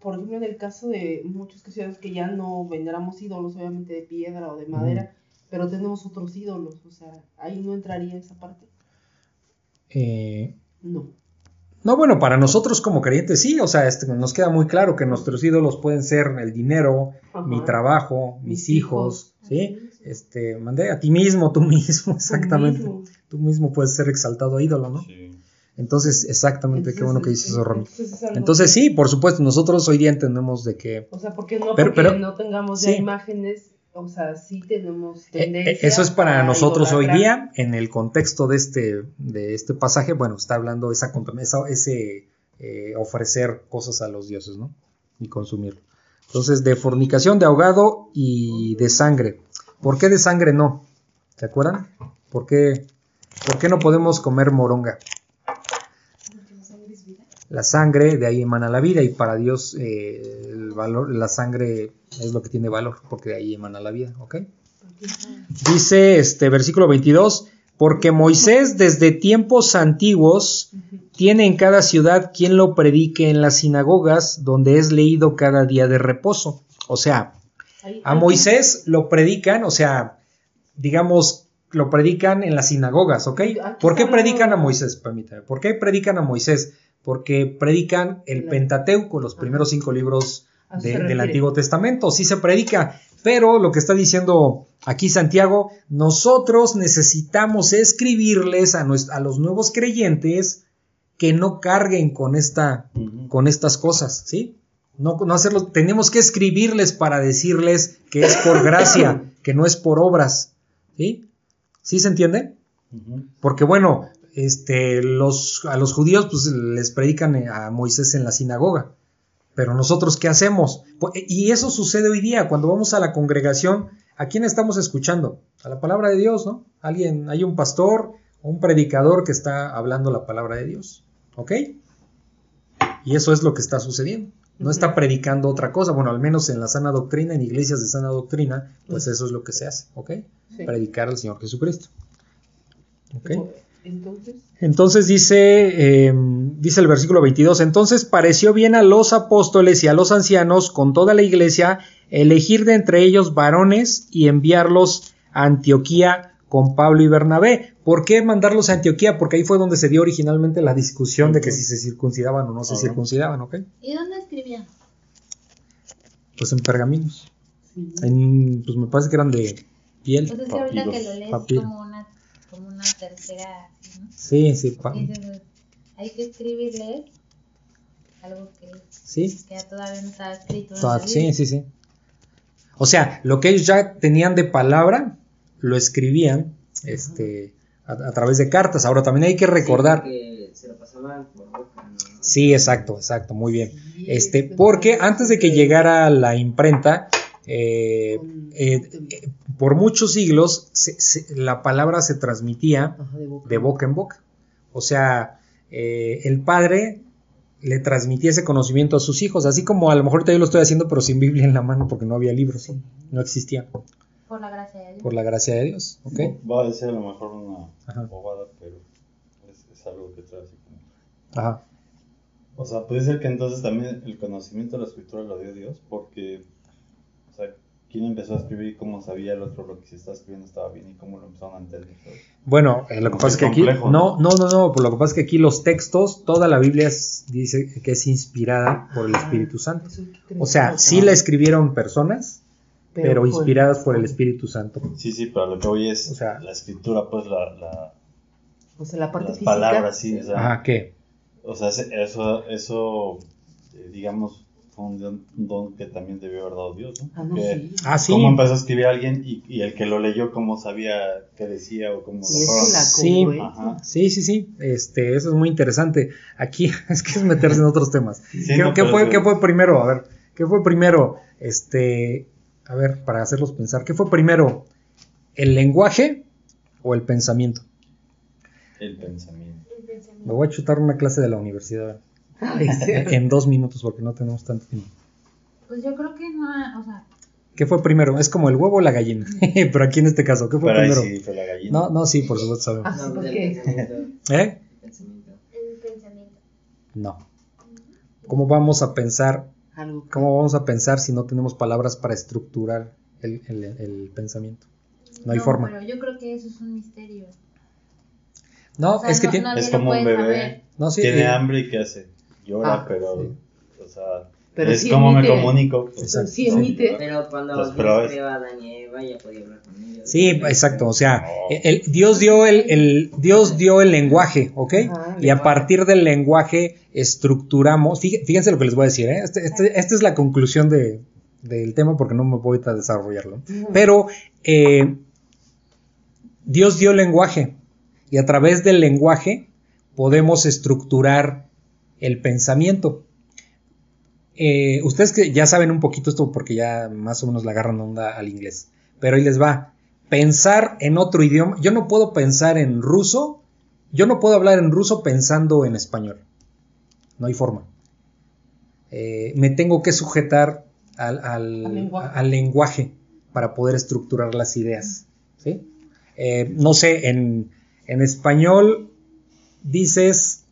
por ejemplo, en el caso de muchos cristianos que ya no veneramos ídolos, obviamente de piedra o de madera, pero tenemos otros ídolos, o sea, ahí no entraría esa parte. Eh, No. No, bueno, para nosotros como creyentes sí, o sea, este, nos queda muy claro que nuestros ídolos pueden ser el dinero, Ajá. mi trabajo, mis, Mis hijos, hijos. ¿sí? Este, mandé a ti mismo, tú (laughs) mismo, exactamente. mismo. Tú mismo puedes ser exaltado ídolo, ¿no? Sí. Entonces, exactamente, qué bueno que dices eso, Romy. entonces es algo Entonces que- sí, por supuesto, nosotros hoy día entendemos de que O sea, porque no Pero- porque pero- no tengamos ya imágenes, o sea, sí tenemos eh, tendencia eh, eso es para nosotros hoy día, en el contexto de este, de este pasaje, bueno, está hablando esa, esa- ese eh, ofrecer cosas a los dioses, ¿no? Y consumirlo. Entonces, de fornicación, de ahogado y de sangre. ¿Por qué de sangre no? ¿Se acuerdan? ¿Por qué, por qué no podemos comer moronga? La sangre, de ahí emana la vida, y para Dios eh, el valor, la sangre es lo que tiene valor, porque de ahí emana la vida, ¿ok? Dice este versículo 22, porque Moisés desde tiempos antiguos tiene en cada ciudad quien lo predique en las sinagogas, donde es leído cada día de reposo. O sea, a Moisés lo predican, o sea, digamos, lo predican en las sinagogas, ¿ok? ¿Por qué predican a Moisés? Permítame. ¿Por qué predican a Moisés? Porque predican el Pentateuco, los primeros cinco libros de- del. Antiguo Testamento. Sí se predica, pero lo que está diciendo aquí Santiago, nosotros necesitamos escribirles a, a los nuevos creyentes que no carguen con esta con estas cosas, ¿sí? No, no hacerlo, tenemos que escribirles para decirles que es por gracia, (coughs) que no es por obras, ¿sí? ¿Sí se entiende? Porque bueno, este, los, a los judíos pues les predican a Moisés en la sinagoga, pero nosotros ¿qué hacemos? Pu- Y eso sucede hoy día, cuando vamos a la congregación, ¿a quién estamos escuchando? A la palabra de Dios, ¿no? Alguien, hay un pastor o un predicador que está hablando la palabra de Dios, ¿ok? Y eso es lo que está sucediendo. No está predicando otra cosa, bueno, al menos en la sana doctrina, en iglesias de sana doctrina, pues eso es lo que se hace, ¿ok? Sí. Predicar al Señor Jesucristo. ¿Ok? Entonces, Entonces dice, eh, dice el versículo 22, entonces pareció bien a los apóstoles y a los ancianos con toda la iglesia elegir de entre ellos varones y enviarlos a Antioquía con Pablo y Bernabé. ¿Por qué mandarlos a Antioquía? Porque ahí fue donde se dio originalmente la discusión de que si se circuncidaban o no se Ajá. circuncidaban, ¿ok? ¿Y dónde escribían? Pues en pergaminos. sí. En, pues me parece que eran de piel. Pues es que ahorita que lo lees Papiro. como una, como una tercera, ¿no? Sí, sí, dices, hay que escribirles algo que, sí. que todavía no estaba escrito. sí, sí, sí. O sea, lo que ellos ya tenían de palabra, lo escribían este, a, a través de cartas. Ahora también hay que recordar. Sí, se lo pasaban por boca, ¿no? Sí, exacto, exacto, muy bien. Sí, Este, es que porque antes de que llegara la imprenta, eh, eh, eh, por muchos siglos se- se- la palabra se transmitía de boca. en boca. O sea, el padre le transmitía ese conocimiento a sus hijos, así como a lo mejor todavía lo estoy haciendo, pero sin Biblia en la mano, porque no había libros, no existía, Por la gracia de Dios. por la gracia de Dios. ¿ok? Va a ser a lo mejor una Ajá. bobada, pero es, es algo que trae así como. Ajá. O sea, puede ser que entonces también el conocimiento de la escritura lo dio Dios, porque, o sea, ¿quién empezó a escribir y cómo sabía el otro lo que se estaba escribiendo estaba bien y cómo lo empezaron a entender? Bueno, eh, lo que pasa es que aquí, complejo, no, ¿no? no, no, pues lo que pasa es que aquí los textos, toda la Biblia es- dice que es inspirada por el Ah, Espíritu Santo. O sea, sí la escribieron personas, pero, fue- inspiradas por el Espíritu Santo. Sí, sí, pero lo que hoy es O sea- la escritura, pues la, la- O sea, la parte las física. palabras, sí, o sea, Ajá, ¿qué? o sea, eso, eso eh, digamos, fue un don, que también debió haber dado Dios, ¿no? Ah, no, Que- sí. Ah, sí. ¿Cómo empezó a escribir alguien y, y el que lo leyó, cómo sabía qué decía o cómo es lo Sí. Ajá. Sí, sí, sí. Este, eso es muy interesante. Aquí (laughs) es que es meterse en otros temas. Sí, ¿Qué, no, qué pero fue, qué fue primero? A ver, ¿qué fue primero? Este, a ver, para hacerlos pensar, ¿qué fue primero? ¿El lenguaje o el pensamiento? El pensamiento. El pensamiento. Me voy a chutar una clase de la universidad Ay, sí. (laughs) en dos minutos porque no tenemos tanto tiempo. Pues yo creo que no, o sea, ¿Qué fue primero? ¿Es como el huevo o la gallina? (laughs) Pero aquí en este caso, ¿qué fue Pero ahí primero? sí fue la gallina. No, no, sí, por supuesto sabemos. Ah, ¿por qué? el pensamiento. ¿Eh? el pensamiento. El pensamiento. No. ¿Cómo vamos a pensar? Algo ¿Cómo vamos a pensar si no tenemos palabras para estructurar el, el- el pensamiento? No hay forma. Pero yo creo que eso es un misterio. No, O sea, es que no- tiene. Es como un bebé. No, sí, Tiene eh, hambre y ¿qué hace? Llora, Ah, pero. sí. O sea, Pero es sí como me comunico. Exacto. Sí emite. Pero cuando Las Dios pruebas. creó a Adán y Eva ya podía hablar con ellos. Sí, exacto. O sea, No. el, Dios dio el, el- Dios dio el lenguaje, ¿ok? Ajá, y a partir del lenguaje estructuramos. fí- Fíjense lo que les voy a decir, ¿eh? Este- este- esta es la conclusión de- del tema porque no me voy a desarrollarlo. Pero eh, Dios dio el lenguaje y a través del lenguaje podemos estructurar el pensamiento. Eh, ustedes que ya saben un poquito esto porque ya más o menos le agarran onda al inglés, pero ahí les va. Pensar en otro idioma, yo no puedo pensar en ruso, yo no puedo hablar en ruso pensando en español. No hay forma. Eh, me tengo que sujetar al, al- Al lenguaje. al lenguaje para poder estructurar las ideas. ¿sí? Eh, no sé, en, en español dices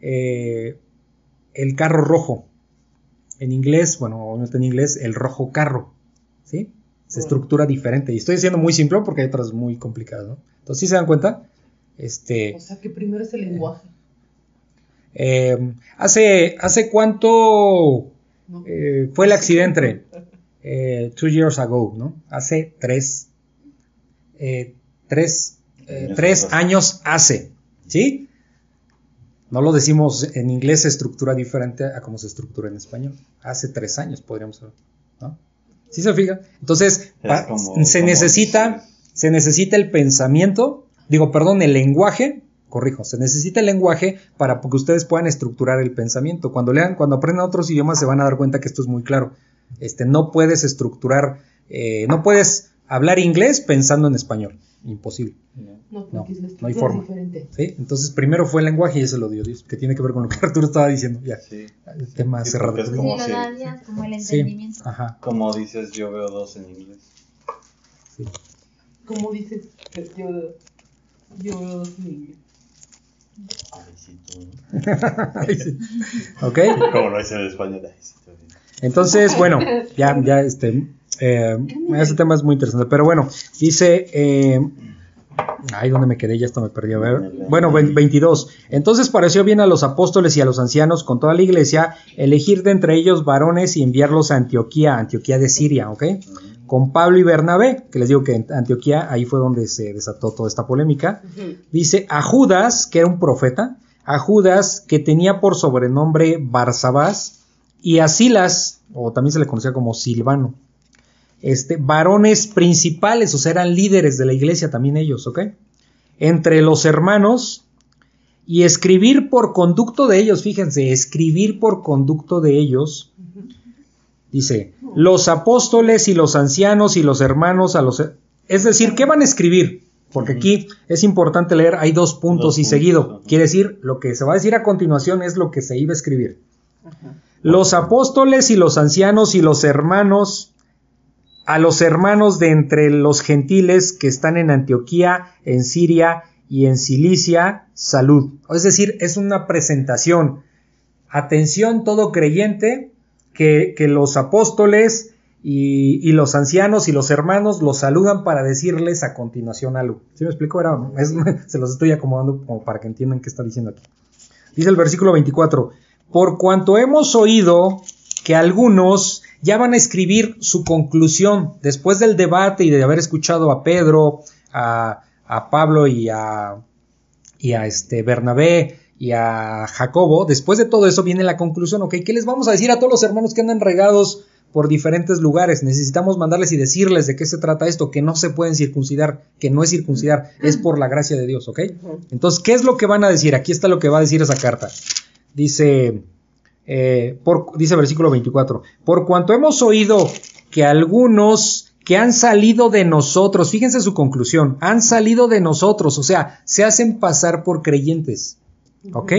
eh, el carro rojo. En inglés, bueno, obviamente en inglés, el rojo carro. ¿Sí? Se Bueno. estructura diferente. Y estoy diciendo muy simple porque hay otras muy complicadas, ¿no? Entonces, ¿sí se dan cuenta? Este, O sea que primero es el lenguaje. eh, hace, ¿Hace cuánto ¿no? eh, fue el accidente? (laughs) Eh, two years ago, ¿no? Hace tres, eh, tres, eh, tres años hace, ¿sí? No lo decimos en inglés, se estructura diferente a como se estructura en español. Hace tres años podríamos saber, ¿no? ¿Sí se fija? Entonces, como- se como necesita, se necesita el pensamiento, digo, perdón, el lenguaje, corrijo, se necesita el lenguaje para que ustedes puedan estructurar el pensamiento. Cuando lean, cuando aprendan otros idiomas se van a dar cuenta que esto es muy claro. Este, no puedes estructurar, eh, no puedes hablar inglés pensando en español, imposible. No, No, porque es la no hay forma. ¿sí? Entonces, primero fue el lenguaje y ese lo dio Dios, que tiene que ver con lo que (laughs) Arturo estaba diciendo. Ya, Sí. el tema Sí, cerrado. es como si- Dios como el Sí, entendimiento. ajá, Como dices, yo veo dos en inglés. sí. Como dices, yo, yo veo dos en inglés. Ay, sí, tú. (laughs) Ay, sí. ¿Ok? Como lo dice en español. Ay, sí, tú. Entonces, bueno, ya, ya, este, eh, ese tema es muy interesante. Pero bueno, dice, eh, ay, ¿dónde me quedé? Ya esto me perdí. A ver, bueno, ve- 22. Entonces pareció bien a los apóstoles y a los ancianos con toda la iglesia elegir de entre ellos varones y enviarlos a Antioquía, Antioquía de Siria, ¿ok? Con Pablo y Bernabé, que les digo que en Antioquía, ahí fue donde se desató toda esta polémica. Dice a Judas, que era un profeta, a Judas, que tenía por sobrenombre Barsabás, y a Silas, o también se le conocía como Silvano, este, varones principales, o sea, eran líderes de la iglesia también ellos, ¿ok? Entre los hermanos, y escribir por conducto de ellos, fíjense, escribir por conducto de ellos, dice, los apóstoles y los ancianos y los hermanos a los... Es decir, ¿qué van a escribir? Porque aquí es importante leer, hay dos puntos Dos y puntos, seguido. ajá. Quiere decir, lo que se va a decir a continuación es lo que se iba a escribir. Ajá. Los apóstoles y los ancianos y los hermanos, a los hermanos de entre los gentiles que están en Antioquía, en Siria y en Cilicia, salud. Es decir, es una presentación. Atención todo creyente, que, que los apóstoles y, y los ancianos y los hermanos los saludan para decirles a continuación algo. ¿Sí me explico? Era, (laughs) se los estoy acomodando como para que entiendan qué está diciendo aquí. Dice el versículo 24, por cuanto hemos oído que algunos ya van a escribir su conclusión después del debate y de haber escuchado a Pedro, a, a Pablo y a, y a este Bernabé y a Jacobo, después de todo eso viene la conclusión, ok, ¿qué les vamos a decir a todos los hermanos que andan regados por diferentes lugares? Necesitamos mandarles y decirles de qué se trata esto, que no se pueden circuncidar, que no es circuncidar, es por la gracia de Dios, ok. Entonces, ¿qué es lo que van a decir? Aquí está lo que va a decir esa carta. Dice, eh, por, dice versículo 24, por cuanto hemos oído que algunos que han salido de nosotros, fíjense su conclusión, han salido de nosotros, o sea, se hacen pasar por creyentes, ¿ok?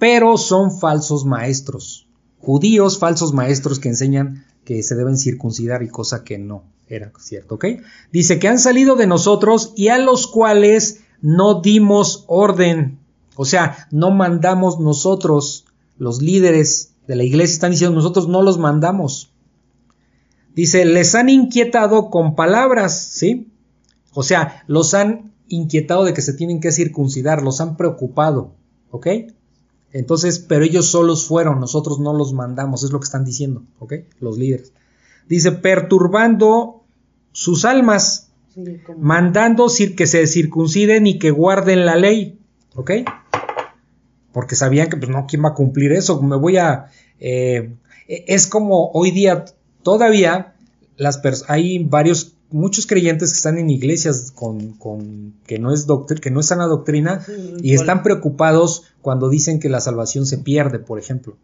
Pero son falsos maestros, judíos falsos maestros que enseñan que se deben circuncidar y cosa que no era cierto, ¿ok? Dice que han salido de nosotros y a los cuales no dimos orden, o sea, no mandamos nosotros, los líderes de la iglesia están diciendo nosotros no los mandamos. Dice, les han inquietado con palabras, ¿sí? O sea, los han inquietado de que se tienen que circuncidar, los han preocupado, ¿ok? Entonces, pero ellos solos fueron, nosotros no los mandamos, es lo que están diciendo, ¿ok? Los líderes. Dice, perturbando sus almas, Sí, mandando que se circunciden y que guarden la ley, ¿ok? Porque sabían que, pues no, ¿quién va a cumplir eso? Me voy a... eh, es como hoy día todavía las hay varios, muchos creyentes que están en iglesias con, con- que, no es que no es sana doctrina Sí, y están preocupados cuando dicen que la salvación se pierde, por ejemplo.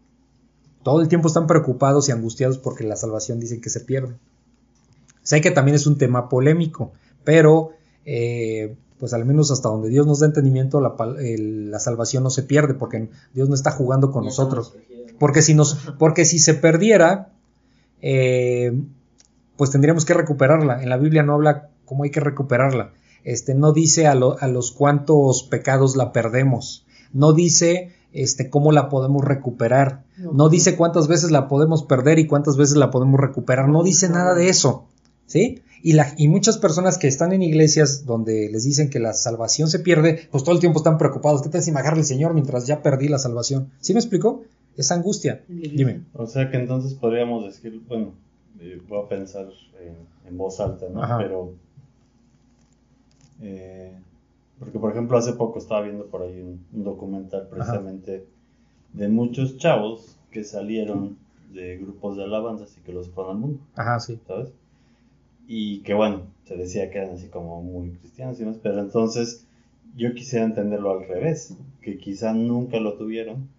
Todo el tiempo están preocupados y angustiados porque la salvación dicen que se pierde. Sé que también es un tema polémico, pero eh, pues al menos hasta donde Dios nos da entendimiento, la, el- la salvación no se pierde porque Dios no está jugando con nosotros. Porque si, nos, porque si se perdiera, eh, pues tendríamos que recuperarla. En la Biblia no habla cómo hay que recuperarla. Este, no dice a, lo- a los cuántos pecados la perdemos. No dice este, cómo la podemos recuperar. No. No dice cuántas veces la podemos perder y cuántas veces la podemos recuperar. No dice nada de eso. ¿Sí? Y, la, y muchas personas que están en iglesias donde les dicen que la salvación se pierde, pues todo el tiempo están preocupados. ¿Qué tal si me agarra el Señor mientras ya perdí la salvación? ¿Sí me explicó? Esa angustia. Dime. O sea que entonces podríamos decir, bueno, eh, voy a pensar en, en voz alta, ¿no? Ajá. Pero, eh, porque por ejemplo hace poco estaba viendo por ahí un, un documental precisamente de muchos chavos que salieron de grupos de alabanzas y que los fueron al mundo, Ajá, sí. ¿sabes? Y que bueno, se decía que eran así como muy cristianos y demás, pero entonces yo quisiera entenderlo al revés, que quizá nunca lo tuvieron,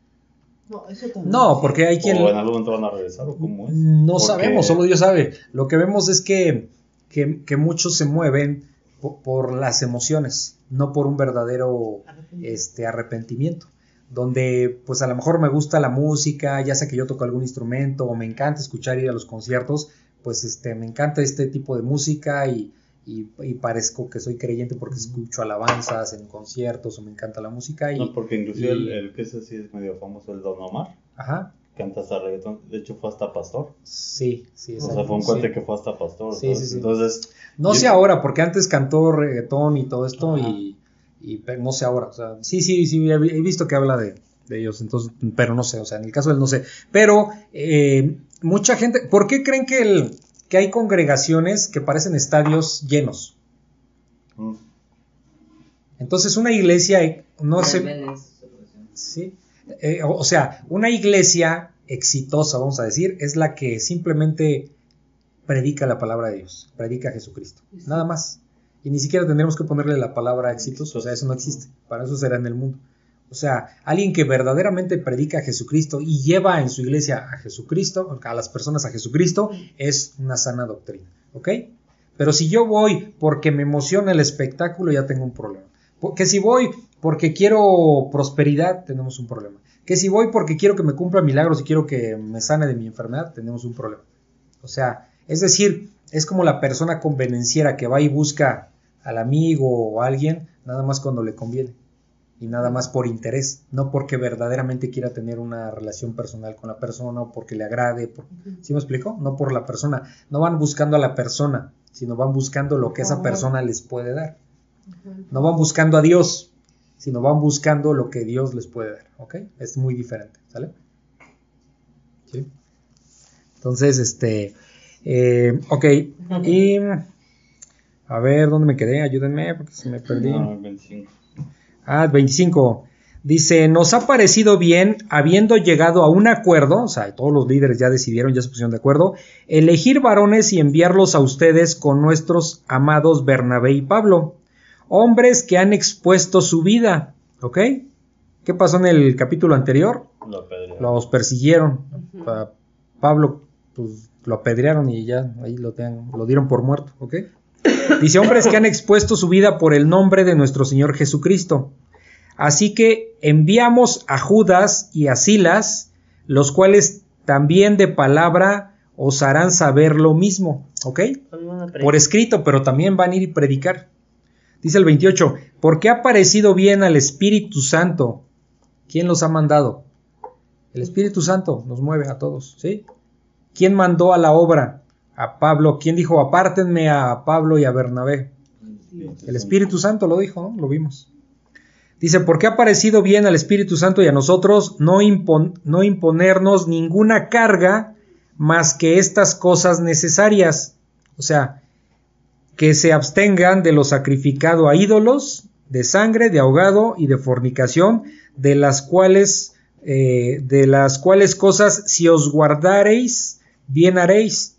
No, eso también. No, porque hay quien... o en algún momento van a regresar, o cómo es. No Porque- sabemos, solo Dios sabe. Lo que vemos es que, que, que muchos se mueven po- por, las emociones, no por un verdadero Arrepentido. este, arrepentimiento. Donde, pues a lo mejor me gusta la música, ya sea que yo toco algún instrumento, o me encanta escuchar ir a los conciertos, pues este, me encanta este tipo de música y, y, y parezco que soy creyente porque escucho alabanzas en conciertos o me encanta la música. Y, No, porque inclusive el, el que es así es medio famoso, el Don Omar, Ajá, canta hasta reggaetón, de hecho fue hasta pastor, sí, sí, o sea, exacto, fue un sí. cuate que fue hasta pastor, Sí, sí, sí. entonces, No Yo- sé ahora, porque antes cantó reggaetón y todo esto y, y no sé ahora. O sea, sí, sí, sí, he vi- he visto que habla de, de ellos, entonces, pero no sé, o sea, en el caso del no sé. Pero eh, mucha gente, ¿por qué creen que, el, que hay congregaciones que parecen estadios llenos? mm, Entonces una iglesia eh, no se... Sí. Eh, o o sea, una iglesia exitosa, vamos a decir, es la que simplemente predica la palabra de Dios, predica a Jesucristo. Nada más. Y ni siquiera tendremos que ponerle la palabra exitoso, o sea, eso no existe. Para eso será en el mundo. O sea, alguien que verdaderamente predica a Jesucristo y lleva en su iglesia a Jesucristo, a las personas a Jesucristo, es una sana doctrina. ¿Ok? Pero si yo voy porque me emociona el espectáculo, ya tengo un problema. Que si voy porque quiero prosperidad, tenemos un problema. Que si voy porque quiero que me cumpla milagros y quiero que me sane de mi enfermedad, tenemos un problema. O sea, es decir, es como la persona convenenciera que va y busca al amigo o a alguien nada más cuando le conviene y nada más por interés, no porque verdaderamente quiera tener una relación personal con la persona o porque le agrade. Por... ¿Sí me explico? No por la persona. No van buscando a la persona, sino van buscando lo que esa persona les puede dar. No van buscando a Dios, sino van buscando lo que Dios les puede dar. ¿Ok? Es muy diferente. ¿Sale? ¿Sí? Entonces, este. eh, ok. Y. A ver, ¿dónde me quedé? Ayúdenme, porque se me perdí. no, 25. Ah, 25. Dice, nos ha parecido bien, habiendo llegado a un acuerdo, o sea, todos los líderes ya decidieron, ya se pusieron de acuerdo, elegir varones y enviarlos a ustedes con nuestros amados Bernabé y Pablo, hombres que han expuesto su vida, ¿ok? ¿Qué pasó en el capítulo anterior? Lo. Los persiguieron. O sea, Pablo, pues lo apedrearon y ya ahí lo, tenían- lo dieron por muerto, ¿ok? Dice, hombres que han expuesto su vida por el nombre de nuestro Señor Jesucristo. Así que enviamos a Judas y a Silas, los cuales también de palabra os harán saber lo mismo, ¿ok? Por escrito, pero también van a ir y predicar. Dice el 28, porque ha parecido bien al Espíritu Santo. ¿Quién los ha mandado? El Espíritu Santo nos mueve a todos, ¿sí? ¿Quién mandó a la obra? A Pablo. ¿Quién dijo, apártenme a Pablo y a Bernabé? El Espíritu Santo lo dijo, ¿no? Lo vimos. Dice, porque ha parecido bien al Espíritu Santo y a nosotros no, impon- no imponernos ninguna carga más que estas cosas necesarias. O sea, que se abstengan de lo sacrificado a ídolos, de sangre, de ahogado y de fornicación, de las cuales, eh, de las cuales cosas, si os guardareis, bien haréis.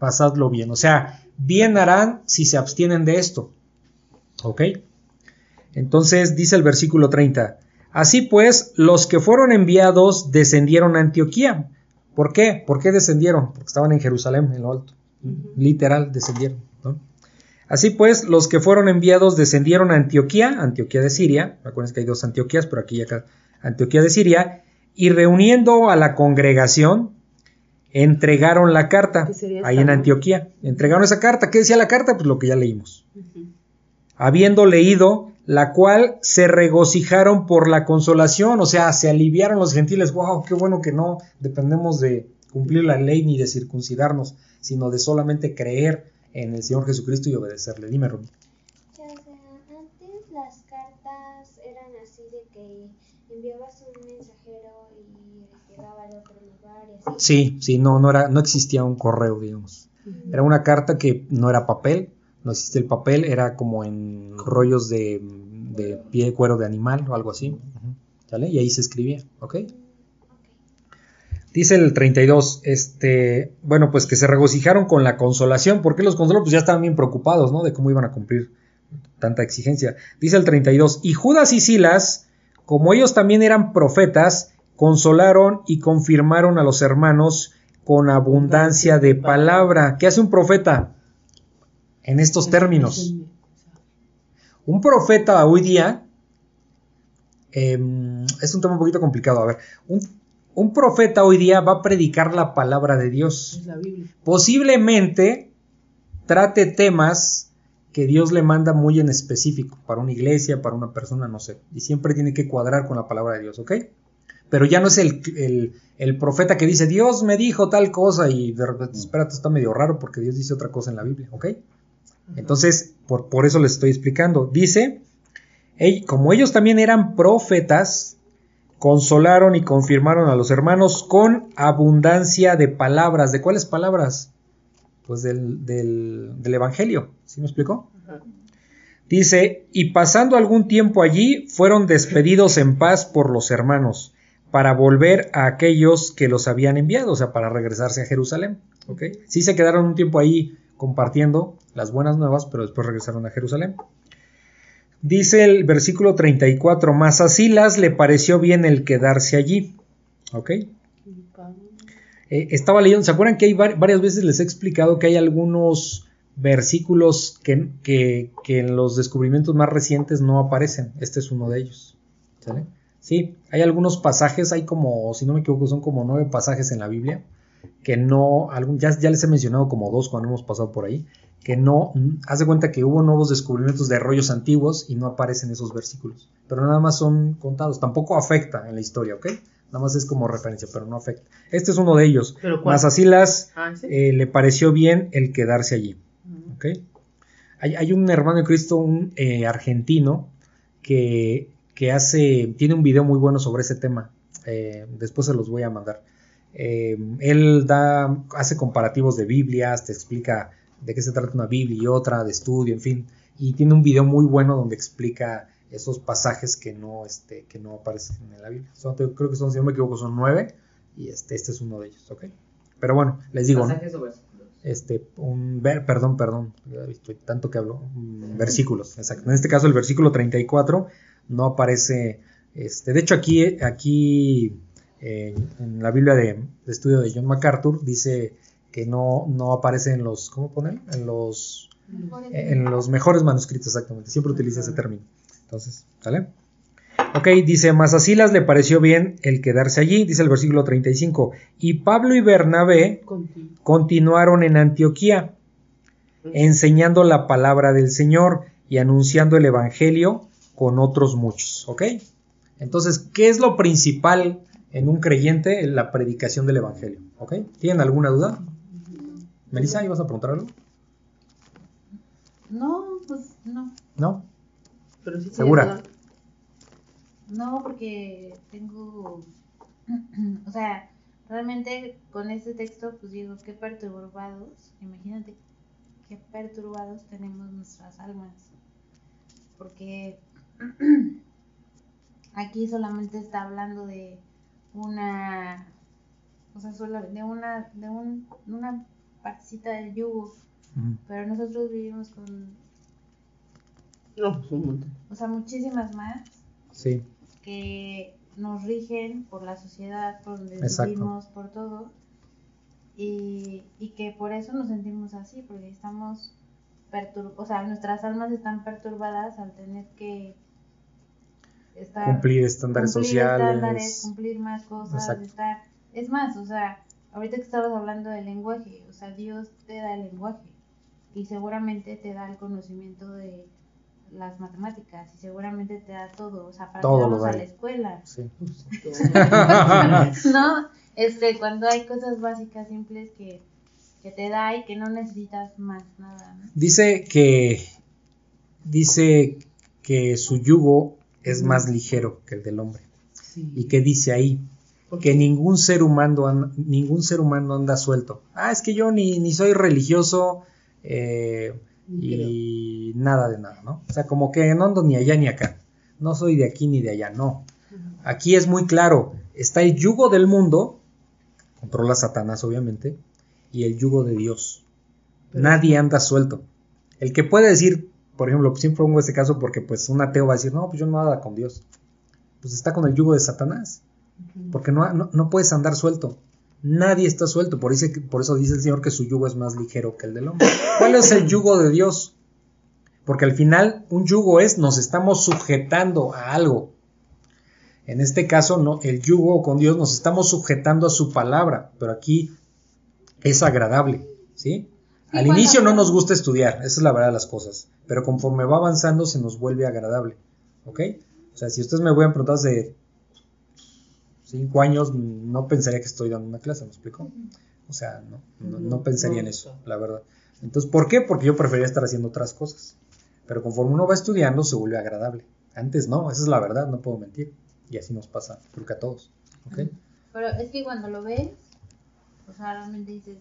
Pasadlo bien. O sea, bien harán si se abstienen de esto. ¿Ok? Entonces dice el versículo 30. Así pues, los que fueron enviados descendieron a Antioquía. ¿Por qué? ¿Por qué descendieron? Porque estaban en Jerusalén, en lo alto. Literal, descendieron. ¿no? Así pues, los que fueron enviados descendieron a Antioquía, Antioquía de Siria. Acuérdense que hay dos Antioquías, pero aquí y acá. Antioquía de Siria. Y reuniendo a la congregación, entregaron la carta ¿Qué sería ahí en? Antioquía. Entregaron esa carta. ¿Qué decía la carta? Pues lo que ya leímos habiendo leído, la cual se regocijaron por la consolación, o sea, se aliviaron los gentiles, wow, qué bueno que no dependemos de cumplir la ley ni de circuncidarnos, sino de solamente creer en el Señor Jesucristo y obedecerle. Dime. O sea, antes las cartas eran así de que enviabas un mensajero y llegaba al otro lugar y así. Sí, sí, no, no era, no existía un correo, digamos. Era una carta que no era papel, no existía el papel, era como en rollos de, de pie, cuero de animal o algo así. Y ahí se escribía, ¿ok? Dice el 32, este, bueno, pues que se regocijaron con la consolación. ¿Por qué los consoló? Pues ya estaban bien preocupados, ¿no? De cómo iban a cumplir tanta exigencia. Dice el 32, y Judas y Silas, como ellos también eran profetas, consolaron y confirmaron a los hermanos con abundancia de palabra. ¿Qué hace un profeta? En estos términos. Un profeta hoy día em, es un tema un poquito complicado. A ver, un, un profeta hoy día va a predicar la palabra de Dios. La. Posiblemente trate temas que Dios le manda muy en específico para una iglesia, para una persona, no sé. Y siempre tiene que cuadrar con la palabra de Dios, ¿ok? Pero ya no es el, el- el profeta que dice, Dios me dijo tal cosa y de repente, espérate, está medio raro porque Dios dice otra cosa en la Biblia, ¿ok? Entonces, por, por eso les estoy explicando. Dice, "Ey, como ellos también eran profetas, consolaron y confirmaron a los hermanos con abundancia de palabras. ¿De cuáles palabras? Pues del, del, del Evangelio. ¿Sí me explicó? Dice, y pasando algún tiempo allí, fueron despedidos en paz por los hermanos, para volver a aquellos que los habían enviado, o sea, para regresarse a Jerusalén. ¿ok? Sí se quedaron un tiempo ahí compartiendo las buenas nuevas, pero después regresaron a Jerusalén. Dice el versículo 34, más a Silas le pareció bien el quedarse allí. ¿Ok? Eh, estaba leyendo, ¿se acuerdan que hay var- varias veces les he explicado que hay algunos versículos que, que- que en los descubrimientos más recientes no aparecen? Este es uno de ellos. ¿Sale? Sí, hay algunos pasajes, hay como, si no me equivoco, son como nueve pasajes en la Biblia que no, algún, ya, ya les he mencionado como dos cuando hemos pasado por ahí, que no, mm, haz de cuenta que hubo nuevos descubrimientos de rollos antiguos y no aparecen esos versículos, pero nada más son contados, tampoco afecta en la historia, ¿ok? Nada más es como referencia, pero no afecta. Este es uno de ellos. Más así las Ah, ¿sí? eh, le pareció bien el quedarse allí. Ujú. ¿ok? Hay, hay un hermano de Cristo, un eh, argentino, que, que hace, tiene un video muy bueno sobre ese tema. Eh, después se los voy a mandar. Eh, él da, hace comparativos de Biblias, te explica de qué se trata una Biblia y otra, de estudio, en fin. Y tiene un video muy bueno donde explica esos pasajes que no, este, que no aparecen en la Biblia. Son- creo que son, si no me equivoco, son nueve. Y este, este es uno de ellos, ¿ok? Pero bueno, les digo, ¿no? ¿Pasajes o versículos? este, un ver, perdón, perdón, estoy tanto que hablo, mm, versículos, exacto. En este caso el versículo 34 no aparece, este, de hecho aquí, aquí en la Biblia de, estudio de John MacArthur dice que no, no aparece en los, ¿cómo ponen? En los, en los mejores manuscritos, exactamente. Siempre utiliza ese término. Entonces, ¿sale? Ok, dice, más a Silas le pareció bien el quedarse allí, dice el versículo 35. Y Pablo y Bernabé continuaron en Antioquía, enseñando la palabra del Señor y anunciando el Evangelio con otros muchos. ¿Ok? Entonces, ¿qué es lo principal en un creyente? En la predicación del Evangelio. ¿Ok? ¿Tienen alguna duda? Melissa, ¿ibas a preguntar algo? No, pues no. ¿No? Pero sí ¿Segura? No, porque tengo, (clears throat) o sea, realmente con este texto, pues digo, qué perturbados, imagínate, qué perturbados tenemos nuestras almas. Porque (clears throat) aquí solamente está hablando de una, o sea, solo de una, de un, una partecita del yugo, pero nosotros vivimos con, No, pues un montón. o sea, muchísimas más Sí. que nos rigen por la sociedad, por donde Exacto. vivimos, por todo. Y, y que por eso nos sentimos así, porque estamos perturbados, o sea, nuestras almas están perturbadas al tener que estar, Cumplir estándares cumplir sociales. estándares, cumplir más cosas, Exacto. estar... Es más, o sea, ahorita que estabas hablando del lenguaje, o sea, Dios te da el lenguaje y seguramente te da el conocimiento de las matemáticas y seguramente te da todo, o sea, para Todo que vamos a la escuela. Sí. (laughs) (laughs) no, este, cuando hay cosas básicas, simples que, que te da y que no necesitas más nada, ¿no? Dice que dice que su yugo es más ligero que el del hombre. Sí. ¿Y qué dice ahí? Que ningún ser humano an- ningún ser humano anda suelto. Ah, es que yo ni, ni soy religioso eh, y nada de nada, ¿no? O sea, como que no ando ni allá ni acá. No soy de aquí ni de allá, no. Aquí es muy claro. Está el yugo del mundo, controla Satanás obviamente, y el yugo de Dios. Pero- Nadie anda suelto. El que puede decir, por ejemplo, siempre pongo este caso porque pues un ateo va a decir, no, pues yo no nada con Dios. Pues está con el yugo de Satanás. Porque no, no, no puedes andar suelto. Nadie está suelto. Por, eso- por eso dice el Señor que su yugo es más ligero que el del hombre. ¿Cuál es el yugo de Dios? Porque al final un yugo es nos estamos sujetando a algo. En este caso, no, el yugo con Dios nos estamos sujetando a su palabra, pero aquí es agradable, ¿sí? Sí, Al inicio no nos gusta estudiar, esa es la verdad de las cosas, pero conforme va avanzando se nos vuelve agradable, ¿ok? O sea, si ustedes me hubieran preguntado hace cinco años, no pensaría que estoy dando una clase, ¿me explico? O sea, no, no, pensaría en eso, la verdad. Entonces, ¿por qué? Porque yo prefería estar haciendo otras cosas. Pero conforme uno va estudiando, se vuelve agradable. Antes no, esa es la verdad, no puedo mentir. Y así nos pasa, creo que a todos. ¿ok? Pero es que cuando lo ves, o sea, realmente dices,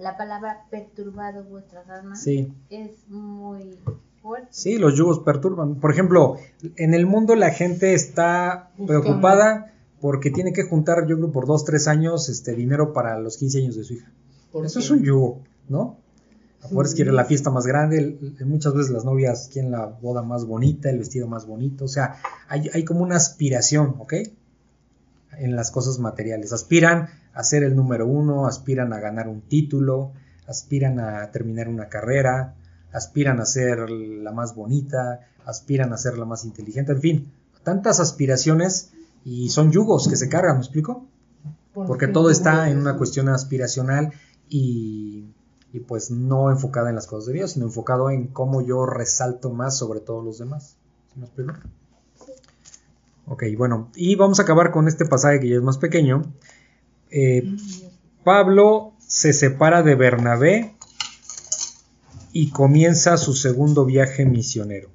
la palabra perturbado vuestras almas Sí, es muy fuerte. sí, los yugos perturban. Por ejemplo, en el mundo la gente está preocupada porque tiene que juntar, yo creo, por dos, tres años este dinero para los 15 años de su hija. ¿Por Eso qué? es un yugo, ¿no? Afuera Sí. quiere la fiesta más grande, muchas veces las novias quieren la boda más bonita, el vestido más bonito, o sea, hay, hay como una aspiración, ¿ok? En las cosas materiales. Aspiran a ser el número uno, aspiran a ganar un título, aspiran a terminar una carrera, aspiran a ser la más bonita, aspiran a ser la más inteligente, en fin, tantas aspiraciones y son yugos que se cargan, ¿me explico? ¿Por porque todo está en una cuestión aspiracional y, y pues no enfocada en las cosas de Dios, sino enfocado en cómo yo resalto más sobre todos los demás. ¿Sí me explico? Ok, bueno, y vamos a acabar con este pasaje que ya es más pequeño. Eh, Pablo se separa de Bernabé y comienza su segundo viaje misionero.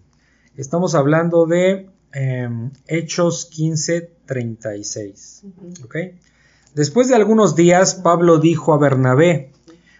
Estamos hablando de em, Hechos 15:36. Ujú. ¿ok? Después de algunos días, Pablo dijo a Bernabé,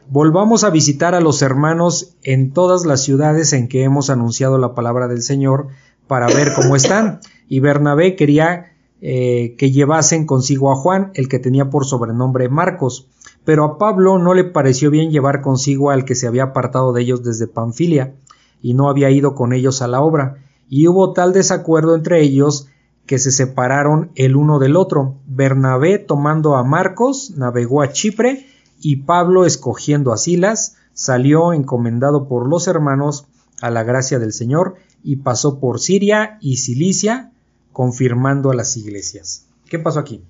volvamos a visitar a los hermanos en todas las ciudades en que hemos anunciado la palabra del Señor para ver cómo están. Y Bernabé quería eh, que llevasen consigo a Juan, el que tenía por sobrenombre Marcos. Pero a Pablo no le pareció bien llevar consigo al que se había apartado de ellos desde Panfilia y no había ido con ellos a la obra. Y hubo tal desacuerdo entre ellos que se separaron el uno del otro. Bernabé tomando a Marcos navegó a Chipre y Pablo escogiendo a Silas salió encomendado por los hermanos a la gracia del Señor y pasó por Siria y Cilicia confirmando a las iglesias. ¿Qué pasó aquí?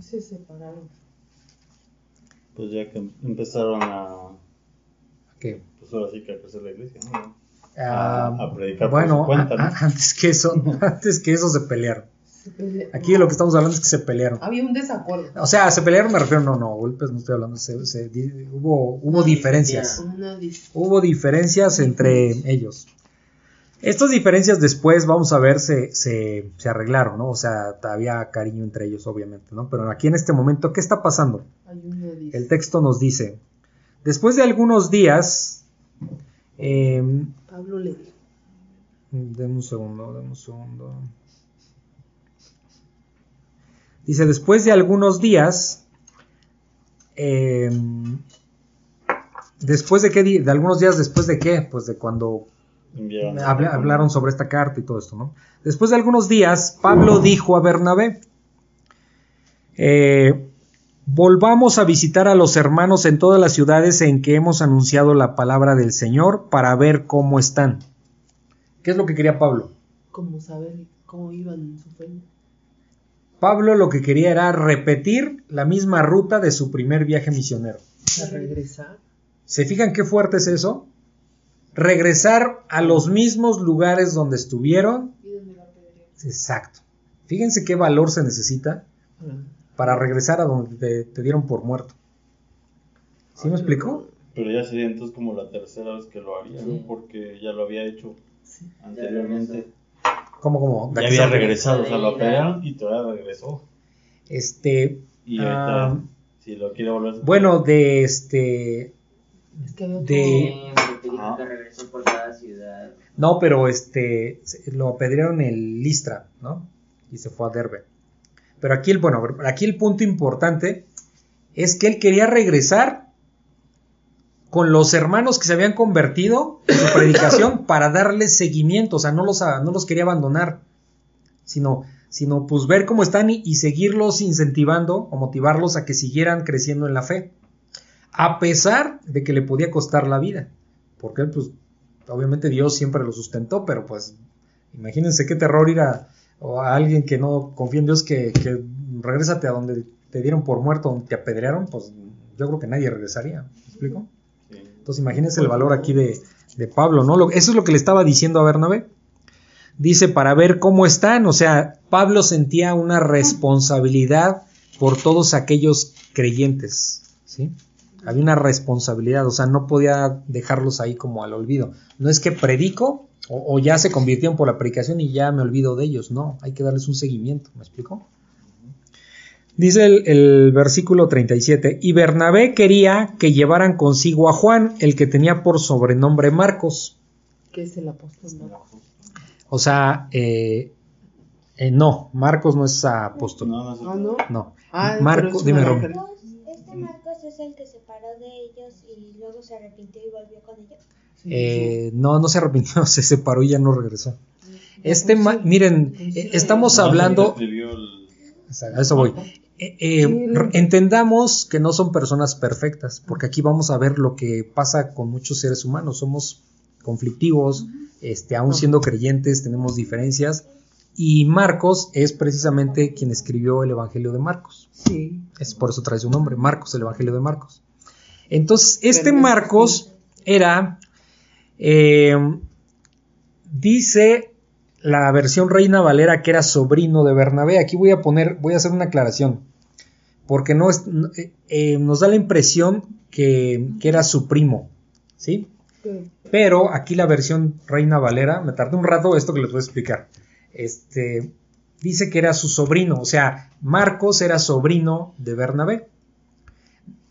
Se separaron. Pues ya que empezaron a. ¿Qué? Pues ahora sí que a crecer la iglesia, ¿no? Ah, a predicar bueno, por su cuenta, ¿no? a- antes que eso, (laughs) antes que eso se pelearon. Aquí de lo que estamos hablando es que se pelearon. Había un desacuerdo. O sea, se pelearon, me refiero, no, no, golpes no estoy hablando, se- se di- hubo, hubo diferencias. Hubo diferencias entre ellos. Estas diferencias después, vamos a ver, se, se, se arreglaron, ¿no? O sea, había cariño entre ellos, obviamente, ¿no? Pero aquí en este momento, ¿qué está pasando? El texto nos dice, después de algunos días, eh, Pablo le dijo. Deme un segundo, deme un segundo. Dice, después de algunos días, eh, después de qué, de algunos días después de qué, pues de cuando Hablaron sobre esta carta y todo esto, ¿no? Después de algunos días, Pablo dijo a Bernabé, eh, volvamos a visitar a los hermanos en todas las ciudades en que hemos anunciado la palabra del Señor para ver cómo están. ¿Qué es lo que quería Pablo? Como saber cómo iban en su fe. Pablo lo que quería era repetir la misma ruta de su primer viaje misionero. A regresar. ¿Se fijan qué fuerte es eso? Regresar a los mismos lugares donde estuvieron. Exacto. Fíjense qué valor se necesita Ah, para regresar a donde te, te dieron por muerto. ¿Sí me explico? Pero ya sería entonces como la tercera vez que lo haría, ¿no? Porque ya lo había hecho Sí. anteriormente. ¿Cómo, cómo? Ya había regresado, o sea, lo operaron y todavía regresó. Este. Y ah, ahorita, si lo quiere volver a hacer, bueno, de este. Es que había De- Sí, porque dijo Ajá. que regresó por cada ciudad. No, pero este. Lo apedrearon en Listra, ¿no? Y se fue a Derbe. Pero aquí el, bueno, aquí el punto importante es que él quería regresar con los hermanos que se habían convertido en su predicación (coughs) para darles seguimiento, o sea, no los, no los quería abandonar, sino, sino pues ver cómo están y, y seguirlos incentivando o motivarlos a que siguieran creciendo en la fe, a pesar de que le podía costar la vida, porque él, pues, obviamente Dios siempre lo sustentó, pero pues, imagínense qué terror ir a, o a alguien que no confía en Dios, que, que regrésate a donde te dieron por muerto, donde te apedrearon, pues yo creo que nadie regresaría, ¿me explico? sí. Entonces imagínense el valor aquí de, de Pablo, ¿no? Lo- eso es lo que le estaba diciendo a Bernabé. Dice, para ver cómo están, o sea, Pablo sentía una responsabilidad por todos aquellos creyentes, ¿sí? Había una responsabilidad, o sea, no podía dejarlos ahí como al olvido. No es que predico o, o ya se convirtieron por la predicación y ya me olvido de ellos, no, hay que darles un seguimiento, ¿me explico? Dice el, el versículo 37, y Bernabé quería que llevaran consigo a Juan, el que tenía por sobrenombre Marcos. que es el apóstol Marcos. O sea, eh, eh, no, Marcos no es apóstol. No, no. Ah, ¿no? No. Ah, Marcos, dime, este Marcos es el que se paró de ellos y luego se arrepintió y volvió con ellos. Eh, no, no se arrepintió, (laughs) se separó y ya no regresó. Este, ma- miren, sí. eh, estamos No, hablando, a eso voy. Eh, eh, entendamos que no son personas perfectas, porque aquí vamos a ver lo que pasa con muchos seres humanos. Somos conflictivos, este, aún siendo creyentes tenemos diferencias. Y Marcos es precisamente quien escribió el Evangelio de Marcos. Sí. Es por eso trae su nombre, Marcos, el Evangelio de Marcos. Entonces, este Marcos era, eh, dice la versión Reina Valera que era sobrino de Bernabé. Aquí voy a poner, voy a hacer una aclaración, porque no es, eh, eh, nos da la impresión que, que era su primo, ¿sí? Pero aquí la versión Reina Valera, me tardé un rato esto que les voy a explicar. Este dice que era su sobrino, o sea, Marcos era sobrino de Bernabé.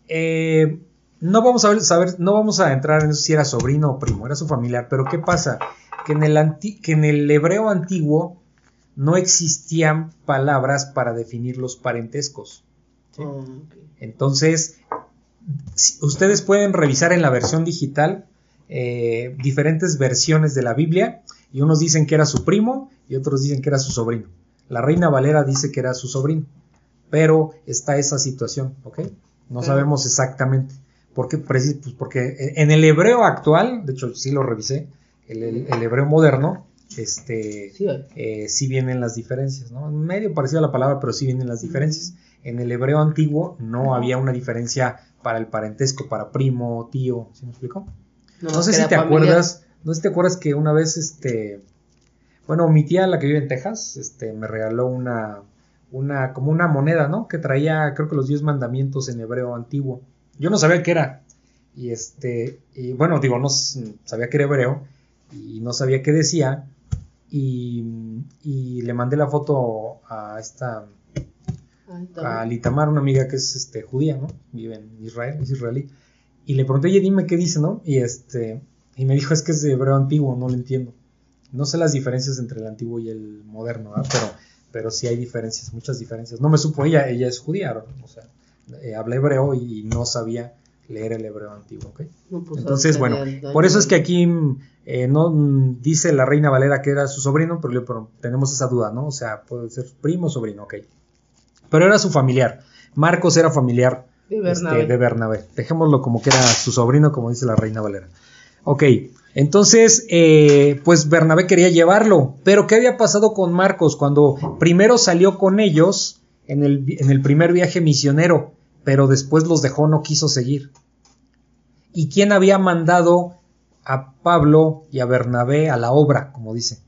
Eh, no vamos a saber, no vamos a entrar en eso si era sobrino o primo, era su familiar, pero ¿qué pasa? Que en el, anti- que en el hebreo antiguo no existían palabras para definir los parentescos. ¿sí? Ok. Entonces, si- ustedes pueden revisar en la versión digital eh, diferentes versiones de la Biblia Y unos dicen que era su primo y otros dicen que era su sobrino. La reina Valera dice que era su sobrino, pero está esa situación, ¿ok? No Pero- sabemos exactamente. ¿Por qué? Pues porque en el hebreo actual, de hecho sí lo revisé, el, el- el hebreo moderno, este, Sí, hay. eh, sí vienen las diferencias, ¿no? Medio parecido a la palabra, pero sí vienen las diferencias. En el hebreo antiguo no había una diferencia para el parentesco, para primo, tío, ¿sí me explico? No sé si te familiar. acuerdas, no sé si te acuerdas que una vez, este, bueno, mi tía, la que vive en Texas, este, me regaló una, una, como una moneda, ¿no? Que traía, creo que los 10 mandamientos en hebreo antiguo. Yo no sabía qué era. Y este, y bueno, digo, no sabía que era hebreo y no sabía qué decía. Y, y le mandé la foto a esta, a Litamar, una amiga que es este, judía, ¿no? Vive en Israel, es israelí. Y le pregunté, oye, dime qué dice, ¿no? Y este, y me dijo, es que es de hebreo antiguo, no lo entiendo. No sé las diferencias entre el antiguo y el moderno, ¿verdad? Pero, pero sí hay diferencias, muchas diferencias. No me supo, ella, ella es judía, o sea, eh, habla hebreo y no sabía leer el hebreo antiguo, ¿ok? No, pues, Entonces, bueno, por eso es que aquí eh, no mm, dice la reina Valera que era su sobrino, pero, tenemos esa duda, ¿no? O sea, puede ser primo o sobrino, ok. Pero era su familiar. Marcos era familiar De este, Bernabé. de Bernabé. Dejémoslo como que era su sobrino, como dice la reina Valera. Ok, entonces, eh, pues Bernabé quería llevarlo, pero ¿qué había pasado con Marcos cuando primero salió con ellos en el, en el primer viaje misionero, pero después los dejó, no quiso seguir? ¿Y quién había mandado a Pablo y a Bernabé a la obra, como dice?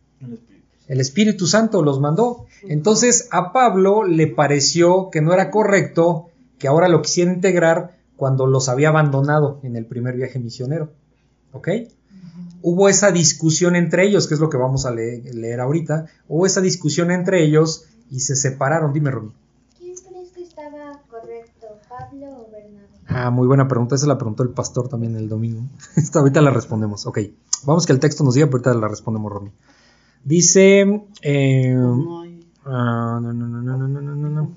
El Espíritu Santo los mandó. Entonces a Pablo le pareció que no era correcto que ahora lo quisiera integrar cuando los había abandonado en el primer viaje misionero. ¿ok? Hubo esa discusión entre ellos, que es lo que vamos a leer, ahorita, hubo esa discusión entre ellos y se separaron. Dime, Romy. ¿Quién crees que estaba correcto, Pablo o Bernardo? Ah, muy buena pregunta, esa la preguntó el pastor también el domingo. (laughs) ahorita la respondemos, ok. Vamos que el texto nos diga, pero ahorita la respondemos, Romy. Dice... Eh, ah, no, no, no, no, no, no, no.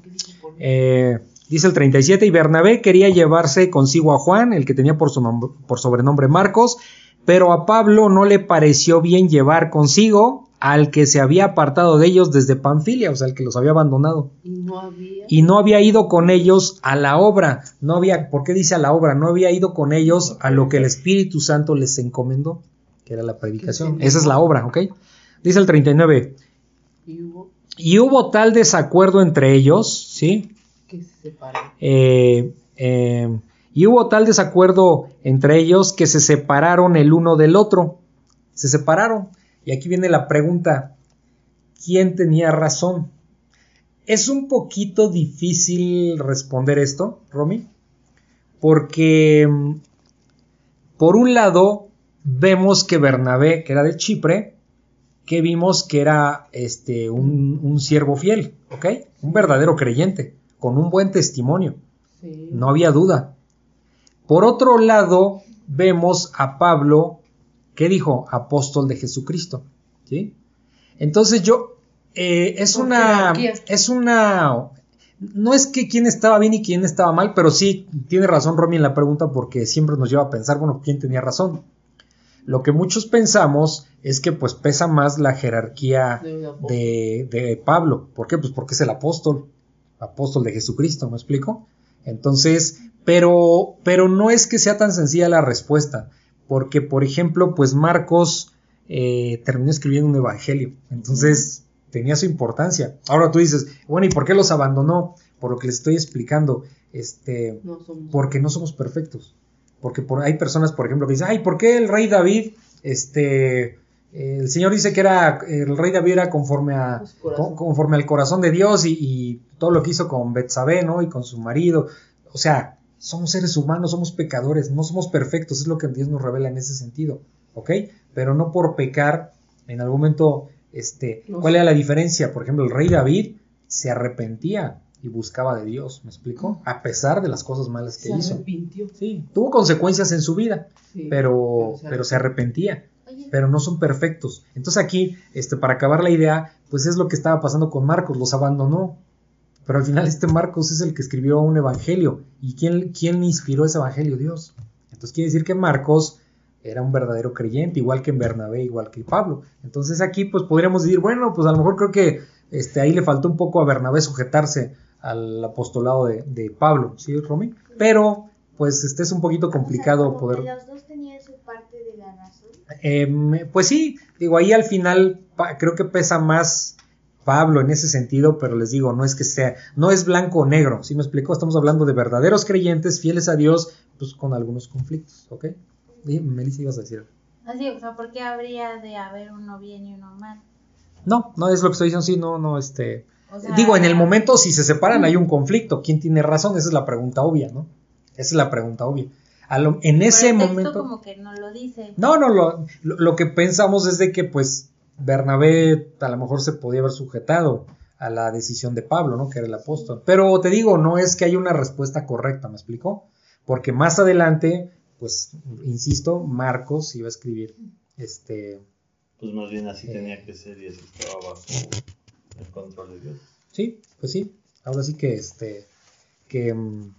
Eh, dice el 37, y Bernabé quería llevarse consigo a Juan, el que tenía por, su nombre- por sobrenombre Marcos, pero a Pablo no le pareció bien llevar consigo al que se había apartado de ellos desde Panfilia, o sea, el que los había abandonado. Y no había. Y no había ido con ellos a la obra, no había, ¿por qué dice a la obra? No había ido con ellos a lo que el Espíritu Santo les encomendó, que era la predicación. Esa es la obra, ¿ok? Dice el 39, Y hubo y hubo tal desacuerdo entre ellos, ¿sí? Eh, eh, y hubo tal desacuerdo entre ellos que se separaron el uno del otro. Se separaron. Y aquí viene la pregunta, ¿quién tenía razón? Es un poquito difícil responder esto, Romy, porque mm, por un lado vemos que Bernabé, que era de Chipre, que vimos que era este, un, un siervo fiel, ¿ok? Un verdadero creyente, con un buen testimonio, Sí. no había duda. Por otro lado, vemos a Pablo, ¿qué dijo? Apóstol de Jesucristo, ¿sí? Entonces yo, eh, es una, es una, no es que quién estaba bien y quién estaba mal, pero sí tiene razón Romy en la pregunta porque siempre nos lleva a pensar, bueno, ¿quién tenía razón? Lo que muchos pensamos es que pues pesa más la jerarquía de, de Pablo. ¿Por qué? Pues porque es el apóstol, apóstol de Jesucristo, ¿me explico? Entonces, pero, pero no es que sea tan sencilla la respuesta, porque por ejemplo, pues Marcos eh, terminó escribiendo un evangelio, entonces tenía su importancia. Ahora tú dices, bueno, ¿y por qué los abandonó? Por lo que les estoy explicando, este, No porque no somos perfectos. Porque por, hay personas, por ejemplo, que dicen, ay, ¿por qué el rey David, este, el Señor dice que era, el rey David era conforme a, Su corazón. con- conforme al corazón de Dios y, y todo lo que hizo con Betsabé, ¿no? Y con su marido. O sea, somos seres humanos, somos pecadores, no somos perfectos, es lo que Dios nos revela en ese sentido, ¿ok? Pero no por pecar, en algún momento, este, No ¿cuál era la diferencia? Por ejemplo, el rey David se arrepentía y buscaba de Dios, ¿me explico? A pesar de las cosas malas que se hizo. arrepintió. Sí, tuvo consecuencias en su vida, Sí, pero, se pero se arrepentía, pero no son perfectos. Entonces aquí, este, para acabar la idea, pues es lo que estaba pasando con Marcos, los abandonó. Pero al final este Marcos es el que escribió un evangelio. ¿Y quién, quién inspiró ese evangelio? Dios. Entonces quiere decir que Marcos era un verdadero creyente, igual que en Bernabé, igual que Pablo. Entonces aquí pues podríamos decir, bueno, pues a lo mejor creo que este, ahí le faltó un poco a Bernabé sujetarse al apostolado de, de Pablo, ¿sí, Romy? Pero pues este es un poquito complicado O sea, como poder... que los dos tenían su parte de Em, pues sí, digo, ahí al final creo que pesa más Pablo en ese sentido, pero les digo, no es que sea, no es blanco o negro, ¿sí me explico? Estamos hablando de verdaderos creyentes, fieles a Dios, pues con algunos conflictos, ¿ok? Y Melissa ibas a decir. Así, o sea, ¿por qué habría de haber uno bien y uno mal? No, no es lo que estoy diciendo, sí, no, no, este... O sea, Digo, en el momento si se separan hay un conflicto, ¿quién tiene razón? Esa es la pregunta obvia, ¿no? Esa es la pregunta obvia. A lo- en pero ese el texto momento... como que no lo dice. No, no, lo, lo, lo que pensamos es de que pues Bernabé a lo mejor se podía haber sujetado a la decisión de Pablo, ¿no? Que era el apóstol. Pero te digo, no es que haya una respuesta correcta, ¿me explico? Porque más adelante, pues, insisto, Marcos iba a escribir, este, Pues más bien así tenía que ser y así estaba bajo el control de Dios. sí, pues sí, ahora sí que, este, que, mm,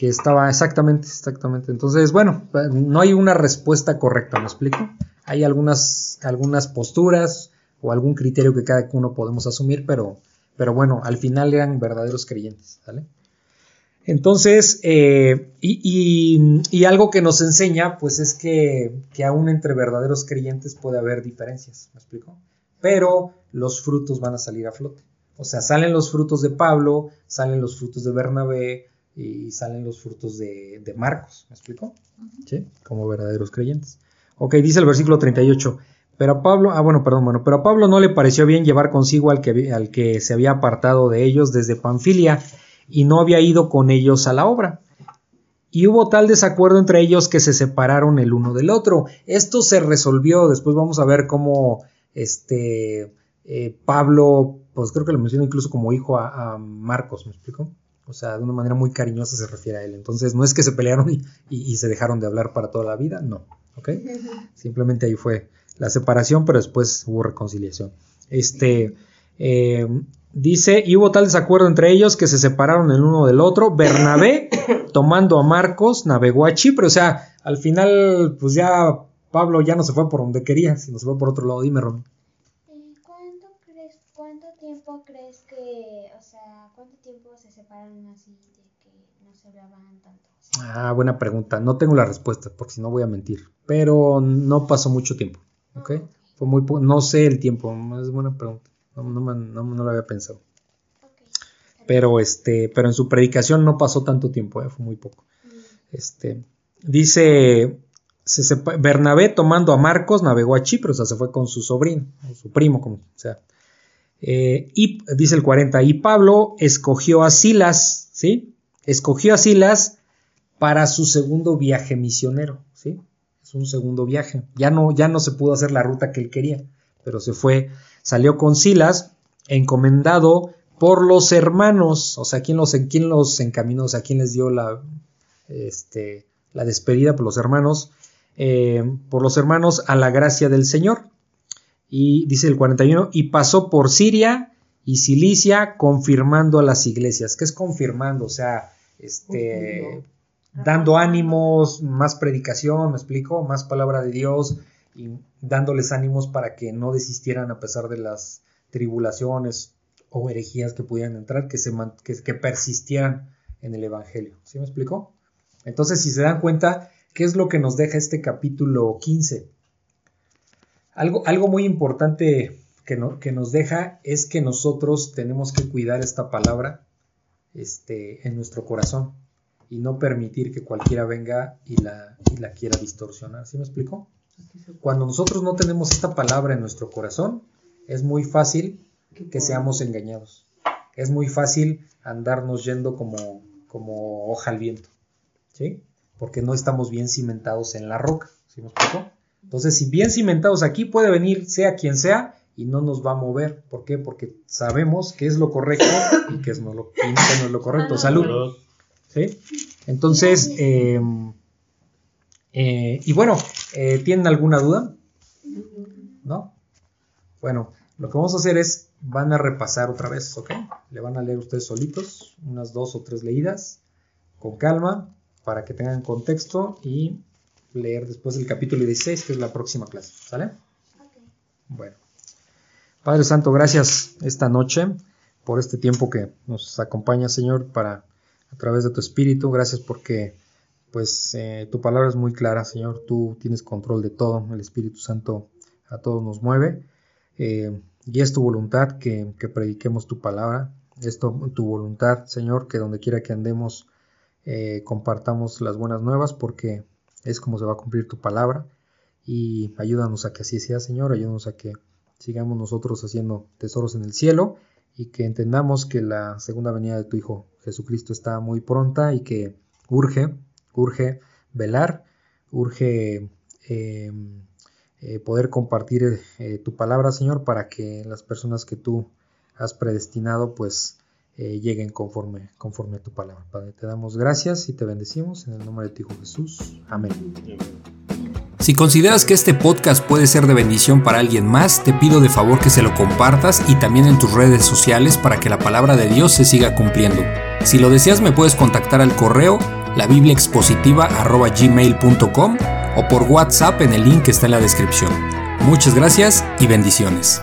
que estaba exactamente, exactamente. Entonces, bueno, no hay una respuesta correcta, ¿me explico? Hay algunas, algunas posturas o algún criterio que cada uno podemos asumir, pero, pero bueno, al final eran verdaderos creyentes, ¿vale? Entonces, eh, y, y- y algo que nos enseña, pues es que, que aún entre verdaderos creyentes puede haber diferencias, ¿me explico? Pero los frutos van a salir a flote. O sea, salen los frutos de Pablo, salen los frutos de Bernabé y salen los frutos de, de Marcos, ¿me explico? ¿Sí? Como verdaderos creyentes. Ok, dice el versículo 38. Pero a Pablo, ah, bueno, perdón, bueno, pero a Pablo no le pareció bien llevar consigo al que, al que se había apartado de ellos desde Panfilia y no había ido con ellos a la obra. Y hubo tal desacuerdo entre ellos que se separaron el uno del otro. Esto se resolvió, después vamos a ver cómo este eh, Pablo, pues creo que lo menciona incluso como hijo a, a Marcos, ¿me explico? O sea, de una manera muy cariñosa se refiere a él. Entonces, no es que se pelearon y, y- y se dejaron de hablar para toda la vida, no, ¿ok? Simplemente ahí fue la separación, pero después hubo reconciliación. Este, eh, dice, y hubo tal desacuerdo entre ellos que se separaron el uno del otro. Bernabé, (coughs) tomando a Marcos, navegó a Chipre. O sea, al final, pues ya Pablo ya no se fue por donde quería, sino se fue por otro lado. Dime, Ron. Eh, ¿Cuánto crees, cuánto tiempo crees que, o sea, cuánto tiempo se separaron así de que no se hablaban tanto? Ah, buena pregunta. No tengo la respuesta, porque si no voy a mentir. Pero no pasó mucho tiempo. ¿Ok? Fue muy po- no sé el tiempo. Es buena pregunta. No, no, me- no- no lo había pensado. Pero este, pero en su predicación no pasó tanto tiempo, ¿eh? fue muy poco. Este, dice, se sepa- Bernabé tomando a Marcos navegó a Chipre, o sea, se fue con su sobrino, o su primo, como sea. Eh, y dice el 40, y Pablo escogió a Silas, ¿sí? Escogió a Silas para su segundo viaje misionero, ¿sí? Es un segundo viaje. Ya no, ya no se pudo hacer la ruta que él quería, pero se fue, salió con Silas, encomendado por los hermanos, o sea, ¿quién los, quién los encaminó? O sea, ¿quién les dio la, este, la despedida por los hermanos? Eh, por los hermanos a la gracia del Señor. Y dice el 41, y pasó por Siria y Cilicia confirmando a las iglesias. ¿Qué es confirmando? O sea, este, dando ánimos, más predicación, me explico, más palabra de Dios y dándoles ánimos para que no desistieran a pesar de las tribulaciones o herejías que pudieran entrar, que, se que, que persistieran en el Evangelio. ¿Sí me explico? Entonces, si se dan cuenta, ¿qué es lo que nos deja este capítulo 15? Algo, algo muy importante que, no- que nos deja es que nosotros tenemos que cuidar esta palabra este, en nuestro corazón y no permitir que cualquiera venga y la, y la quiera distorsionar. ¿Sí me explico? Cuando nosotros no tenemos esta palabra en nuestro corazón, es muy fácil que seamos engañados. Es muy fácil andarnos yendo como, como hoja al viento. ¿Sí? Porque no estamos bien cimentados en la roca. ¿Sí me explico? Entonces, si bien cimentados aquí, puede venir sea quien sea y no nos va a mover. ¿Por qué? Porque sabemos qué es lo correcto y qué es no lo, y qué no es lo correcto. Salud. Pero ¿sí? Entonces, eh, eh, y bueno, eh, ¿tienen alguna duda? ¿No? Bueno, lo que vamos a hacer es, van a repasar otra vez, ¿ok? Le van a leer ustedes solitos, unas dos o tres leídas, con calma, para que tengan contexto y leer después el capítulo 16, que es la próxima clase. ¿Sale? Bueno. Padre Santo, gracias esta noche por este tiempo que nos acompaña, Señor, para a través de tu Espíritu. Gracias porque pues eh, tu palabra es muy clara, Señor. Tú tienes control de todo. El Espíritu Santo a todos nos mueve. Eh, y es tu voluntad que, que prediquemos tu palabra. Es tu, tu voluntad, Señor, que donde quiera que andemos eh, compartamos las buenas nuevas porque es como se va a cumplir tu palabra. Y ayúdanos a que así sea, Señor. Ayúdanos a que sigamos nosotros haciendo tesoros en el cielo y que entendamos que la segunda venida de tu Hijo Jesucristo está muy pronta y que urge, urge velar, urge eh, eh, poder compartir eh, tu palabra, Señor, para que las personas que tú has predestinado, pues eh, lleguen conforme, conforme a tu palabra. Padre, te damos gracias y te bendecimos en el nombre de tu Hijo Jesús. Amén. Si consideras que este podcast puede ser de bendición para alguien más, te pido de favor que se lo compartas y también en tus redes sociales para que la palabra de Dios se siga cumpliendo. Si lo deseas me puedes contactar al correo labibliaexpositiva.gmail.com o por WhatsApp en el link que está en la descripción. Muchas gracias y bendiciones.